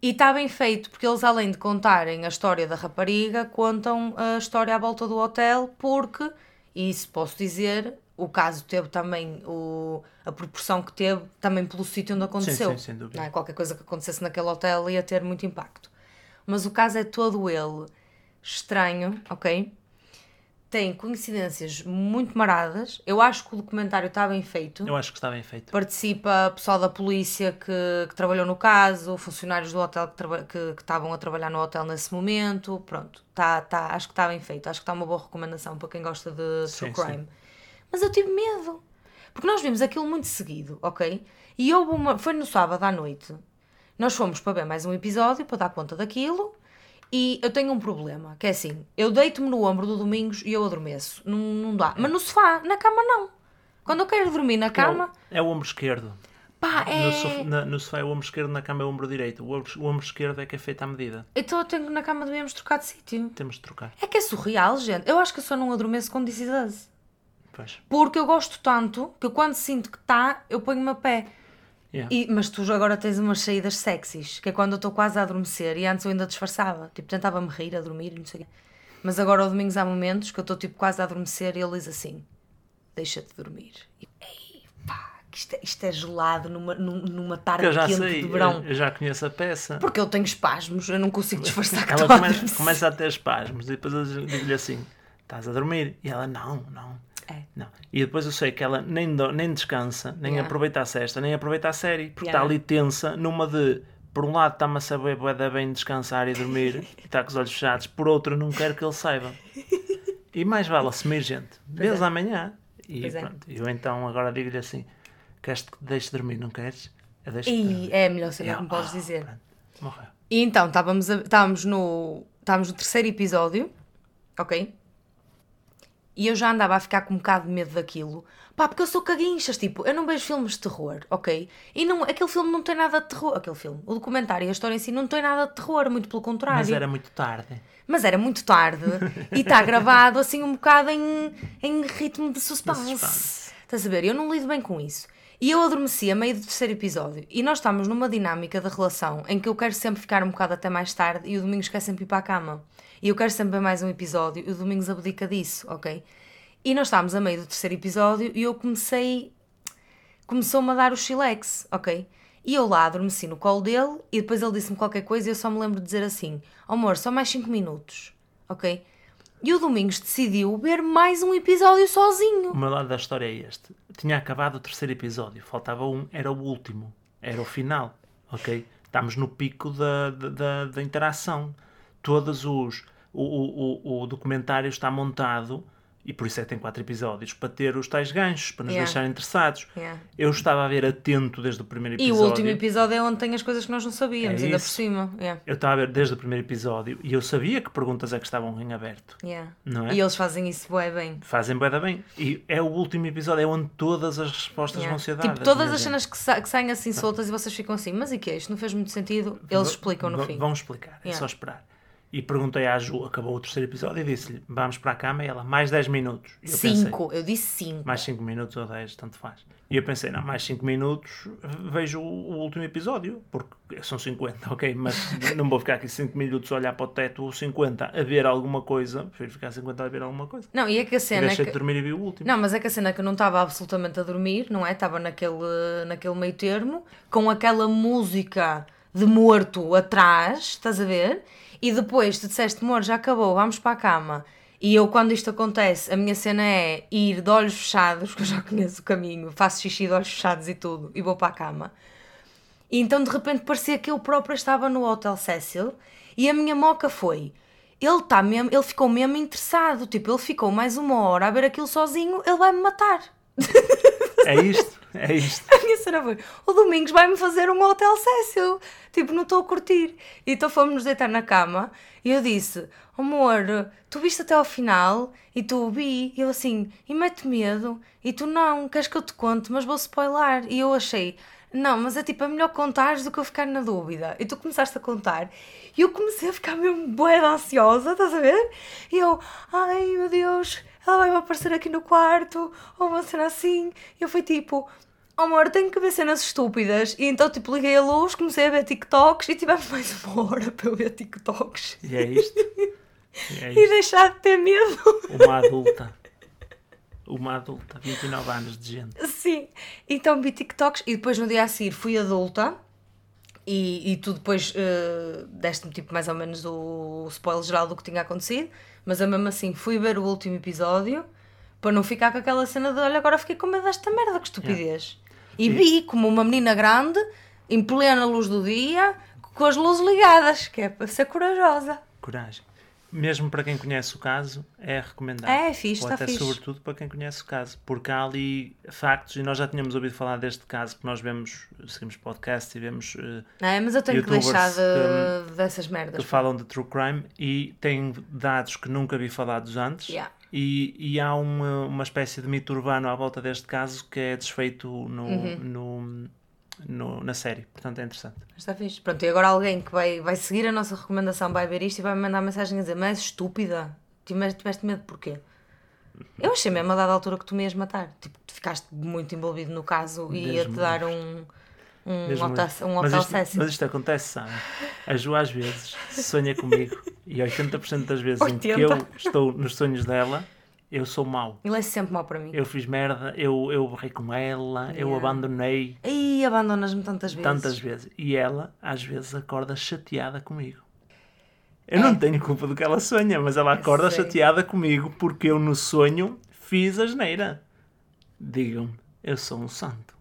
E está bem feito, porque eles, além de contarem a história da rapariga, contam a história à volta do hotel, porque, e isso posso dizer, o caso teve também o, a proporção que teve também pelo sítio onde aconteceu. sim, sem dúvida. É? Qualquer coisa que acontecesse naquele hotel ia ter muito impacto. Mas o caso é todo ele estranho, ok? Tem coincidências muito maradas. Eu acho que o documentário está bem feito Eu acho que está bem feito. participa pessoal da polícia que, que trabalhou no caso, funcionários do hotel que, traba- que, que estavam a trabalhar no hotel nesse momento. Pronto, tá, tá, acho que está bem feito. Acho que está uma boa recomendação para quem gosta de Sim, true crime. Mas eu tive medo. Porque nós vimos aquilo muito seguido, ok? E houve uma. Foi no sábado à noite. Nós fomos para ver mais um episódio para dar conta daquilo. E eu tenho um problema, que é assim, eu deito-me no ombro do Domingos e eu adormeço. Não, não dá. Mas no sofá, na cama não. Quando eu quero dormir na cama, É o, é o ombro esquerdo. pá, é... No, sofá, na- no sofá é o ombro esquerdo, na cama é o ombro direito. O ombro, o ombro esquerdo é que é feito à medida. Então eu tenho na cama devíamos trocar de sítio. Temos de trocar. É que é surreal, gente. Eu acho que eu só não adormeço com Is Us. Pois. Porque eu gosto tanto que quando sinto que está, eu ponho-me a pé. Yeah. E, mas tu agora tens umas saídas sexys, que é quando eu estou quase a adormecer e antes eu ainda disfarçava. Tipo, tentava-me rir, a dormir não sei o quê. Mas agora, ao domingos, há momentos que eu estou tipo quase a adormecer e ele diz assim: Deixa-te dormir. E, ei, pá, isto é, isto é gelado numa, num- numa tarde Eu já quente sei, de verão. eu, eu já conheço a peça. Porque eu tenho espasmos, eu não consigo disfarçar que Ela a começa, adormecer. começa a ter espasmos e depois eu digo-lhe assim: estás a dormir? E ela: não, não. É. Não. E depois eu sei que ela nem, do- nem descansa, nem Yeah. aproveita a sexta, nem aproveita a série, porque Yeah. está ali tensa, numa de, por um lado está-me a saber bué bem descansar e dormir, <laughs> e está com os olhos fechados, por outro não quero que ele saiba. E mais vale assumir, gente. <laughs> Vês é. amanhã. E Pois é. pronto, eu então agora digo-lhe assim: queres que te deixe dormir, não queres? Eu deixo E é a melhor cena que me podes "Ah, dizer. pronto, morreu. E então, estávamos, a- estávamos, no, estávamos no terceiro episódio, ok? E eu já andava a ficar com um bocado de medo daquilo. Pá, porque eu sou caguinchas, tipo, eu não vejo filmes de terror, ok? E não, aquele filme não tem nada de terror. Aquele filme, o documentário e a história em si não tem nada de terror, muito pelo contrário. Mas era muito tarde. Mas era muito tarde <laughs> e está gravado assim um bocado em, em ritmo de suspense. De suspense. Estás a ver? Eu não lido bem com isso. E eu adormeci a meio do terceiro episódio. E nós estamos numa dinâmica da relação em que eu quero sempre ficar um bocado até mais tarde e o Domingos quer sempre ir para a cama. E eu quero sempre ver mais um episódio e o Domingos abdica disso, ok? E nós estávamos a meio do terceiro episódio e eu comecei. Começou-me a dar o chilex, ok? E eu lá adormeci no colo dele e depois ele disse-me qualquer coisa e eu só me lembro de dizer assim: "Oh, amor, só mais 5 minutos, ok? E o Domingos decidiu ver mais um episódio sozinho. O meu lado da história é este. Tinha acabado o terceiro episódio, faltava um, era o último, era o final, ok? Estamos no pico da, da, da, interação. Todos os. O, o, o, o documentário está montado, e por isso é que tem quatro episódios, para ter os tais ganchos, para nos Yeah. deixar interessados. Yeah. Eu estava a ver atento desde o primeiro E episódio. o último episódio é onde tem as coisas que nós não sabíamos, É ainda por cima. Yeah. Eu estava a ver desde o primeiro episódio e eu sabia que perguntas é que estavam em aberto. Não é? E eles fazem isso bué bem. Fazem da bem. E é o último episódio, é onde todas as respostas vão ser dadas. Tipo, todas as cenas que, sa- que saem assim soltas e vocês ficam assim, mas e que é? Isto não fez muito sentido. Eles V- explicam no fim. Vão explicar, é só esperar. E perguntei à Ju, acabou o terceiro episódio, e disse-lhe: Vamos para a cama. E ela, mais 10 minutos. Eu pensei, Cinco, eu disse cinco. mais 5 minutos ou 10, tanto faz. E eu pensei, não, mais 5 minutos, vejo o, último episódio, porque são 50, <laughs> ok? Mas não vou ficar aqui 5 minutos a olhar para o teto ou 50 a ver alguma coisa. Prefiro ficar 50 a ver alguma coisa. Não, e é que a cena é deixei que... de dormir e vi o último. Não, mas é que a cena que eu não estava absolutamente a dormir, não é? Estava naquele, naquele meio termo, com aquela música de morto atrás, estás a ver? E depois tu disseste, amor, já acabou, vamos para a cama. E eu, quando isto acontece, a minha cena é ir de olhos fechados, <laughs> porque eu já conheço o caminho, faço xixi de olhos fechados e tudo, e vou para a cama. E então de repente parecia que eu própria estava no Hotel Cecil e a minha moca foi. Ele tá mesmo, ele ficou mesmo interessado, tipo, ele ficou mais uma hora a ver aquilo sozinho, ele vai me matar. É isto, é isto. <laughs> A minha cena foi: o Domingos vai-me fazer um Hotel Cecil. Tipo, não estou a curtir. E então fomos nos deitar na cama e eu disse: Amor, tu viste até ao final e tu vi. E eu assim: e mete medo. E tu não, queres que eu te conte, mas vou spoiler. E eu achei: não, mas é tipo, é melhor contares do que eu ficar na dúvida. E tu começaste a contar e eu comecei a ficar mesmo de ansiosa, estás a ver? E eu: ai meu Deus, ela vai-me aparecer aqui no quarto, ou uma cena assim. E eu fui tipo. Oh, amor, tenho que ver cenas estúpidas. E então, tipo, liguei a luz, comecei a ver TikToks e tivemos <laughs> mais uma hora para eu ver TikToks. E é isto. <laughs> E é E isto. deixar de ter medo. Uma adulta. <laughs> Uma adulta, 29 anos de gente. Sim. Então vi TikToks e depois no dia a seguir fui adulta. E, e tu depois eh, deste-me tipo mais ou menos o spoiler geral do que tinha acontecido. Mas eu mesmo assim fui ver o último episódio para não ficar com aquela cena de olha, agora fiquei com medo desta merda, que estupidez. E vi como uma menina grande, em plena luz do dia, com as luzes ligadas, que é para ser corajosa. Coragem. Mesmo para quem conhece o caso, é recomendado. É, fixe, Ou está até fixe. sobretudo para quem conhece o caso, porque há ali factos, e nós já tínhamos ouvido falar deste caso, porque nós vemos, seguimos podcast e vemos Não é? Mas eu tenho que deixar de, dessas que merdas. falam de true crime e têm dados que nunca vi falados antes. Yeah. E, e há uma, uma espécie de mito urbano à volta deste caso que é desfeito no, Uhum. no, no- na série. Portanto, é interessante. Está fixe. Pronto, e agora alguém que vai, vai seguir a nossa recomendação vai ver isto e vai me mandar mensagem a dizer: Mas estúpida, tiveste, tiveste medo porquê? Eu achei mesmo a dada altura que tu me ias matar. Tipo, tu ficaste muito envolvido no caso e ia-te dar um, um isso. um mas, isto, mas isto acontece, sabe? A Ju às vezes sonha comigo e 80% das vezes em que 80. eu estou nos sonhos dela, eu sou mau. Ele é sempre mau para mim. Eu fiz merda, eu, eu borrei com ela, eu Yeah. abandonei Ih, abandonas-me tantas vezes. tantas vezes. E ela, às vezes, acorda chateada comigo. Eu não tenho culpa do que ela sonha, mas ela acorda chateada comigo porque eu no sonho fiz a geneira. Digam-me, eu sou um santo.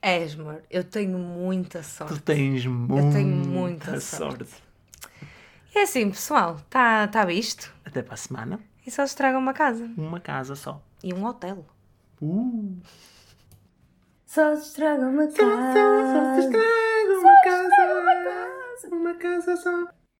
És, amor. Eu tenho muita Tu sorte. tens muita, tenho muita sorte. sorte. E é assim, pessoal, está tá visto? Até para a semana, E só se traga uma casa. uma casa só. E um hotel. Uh. Só se estraga uma casa. uma casa, uma casa só.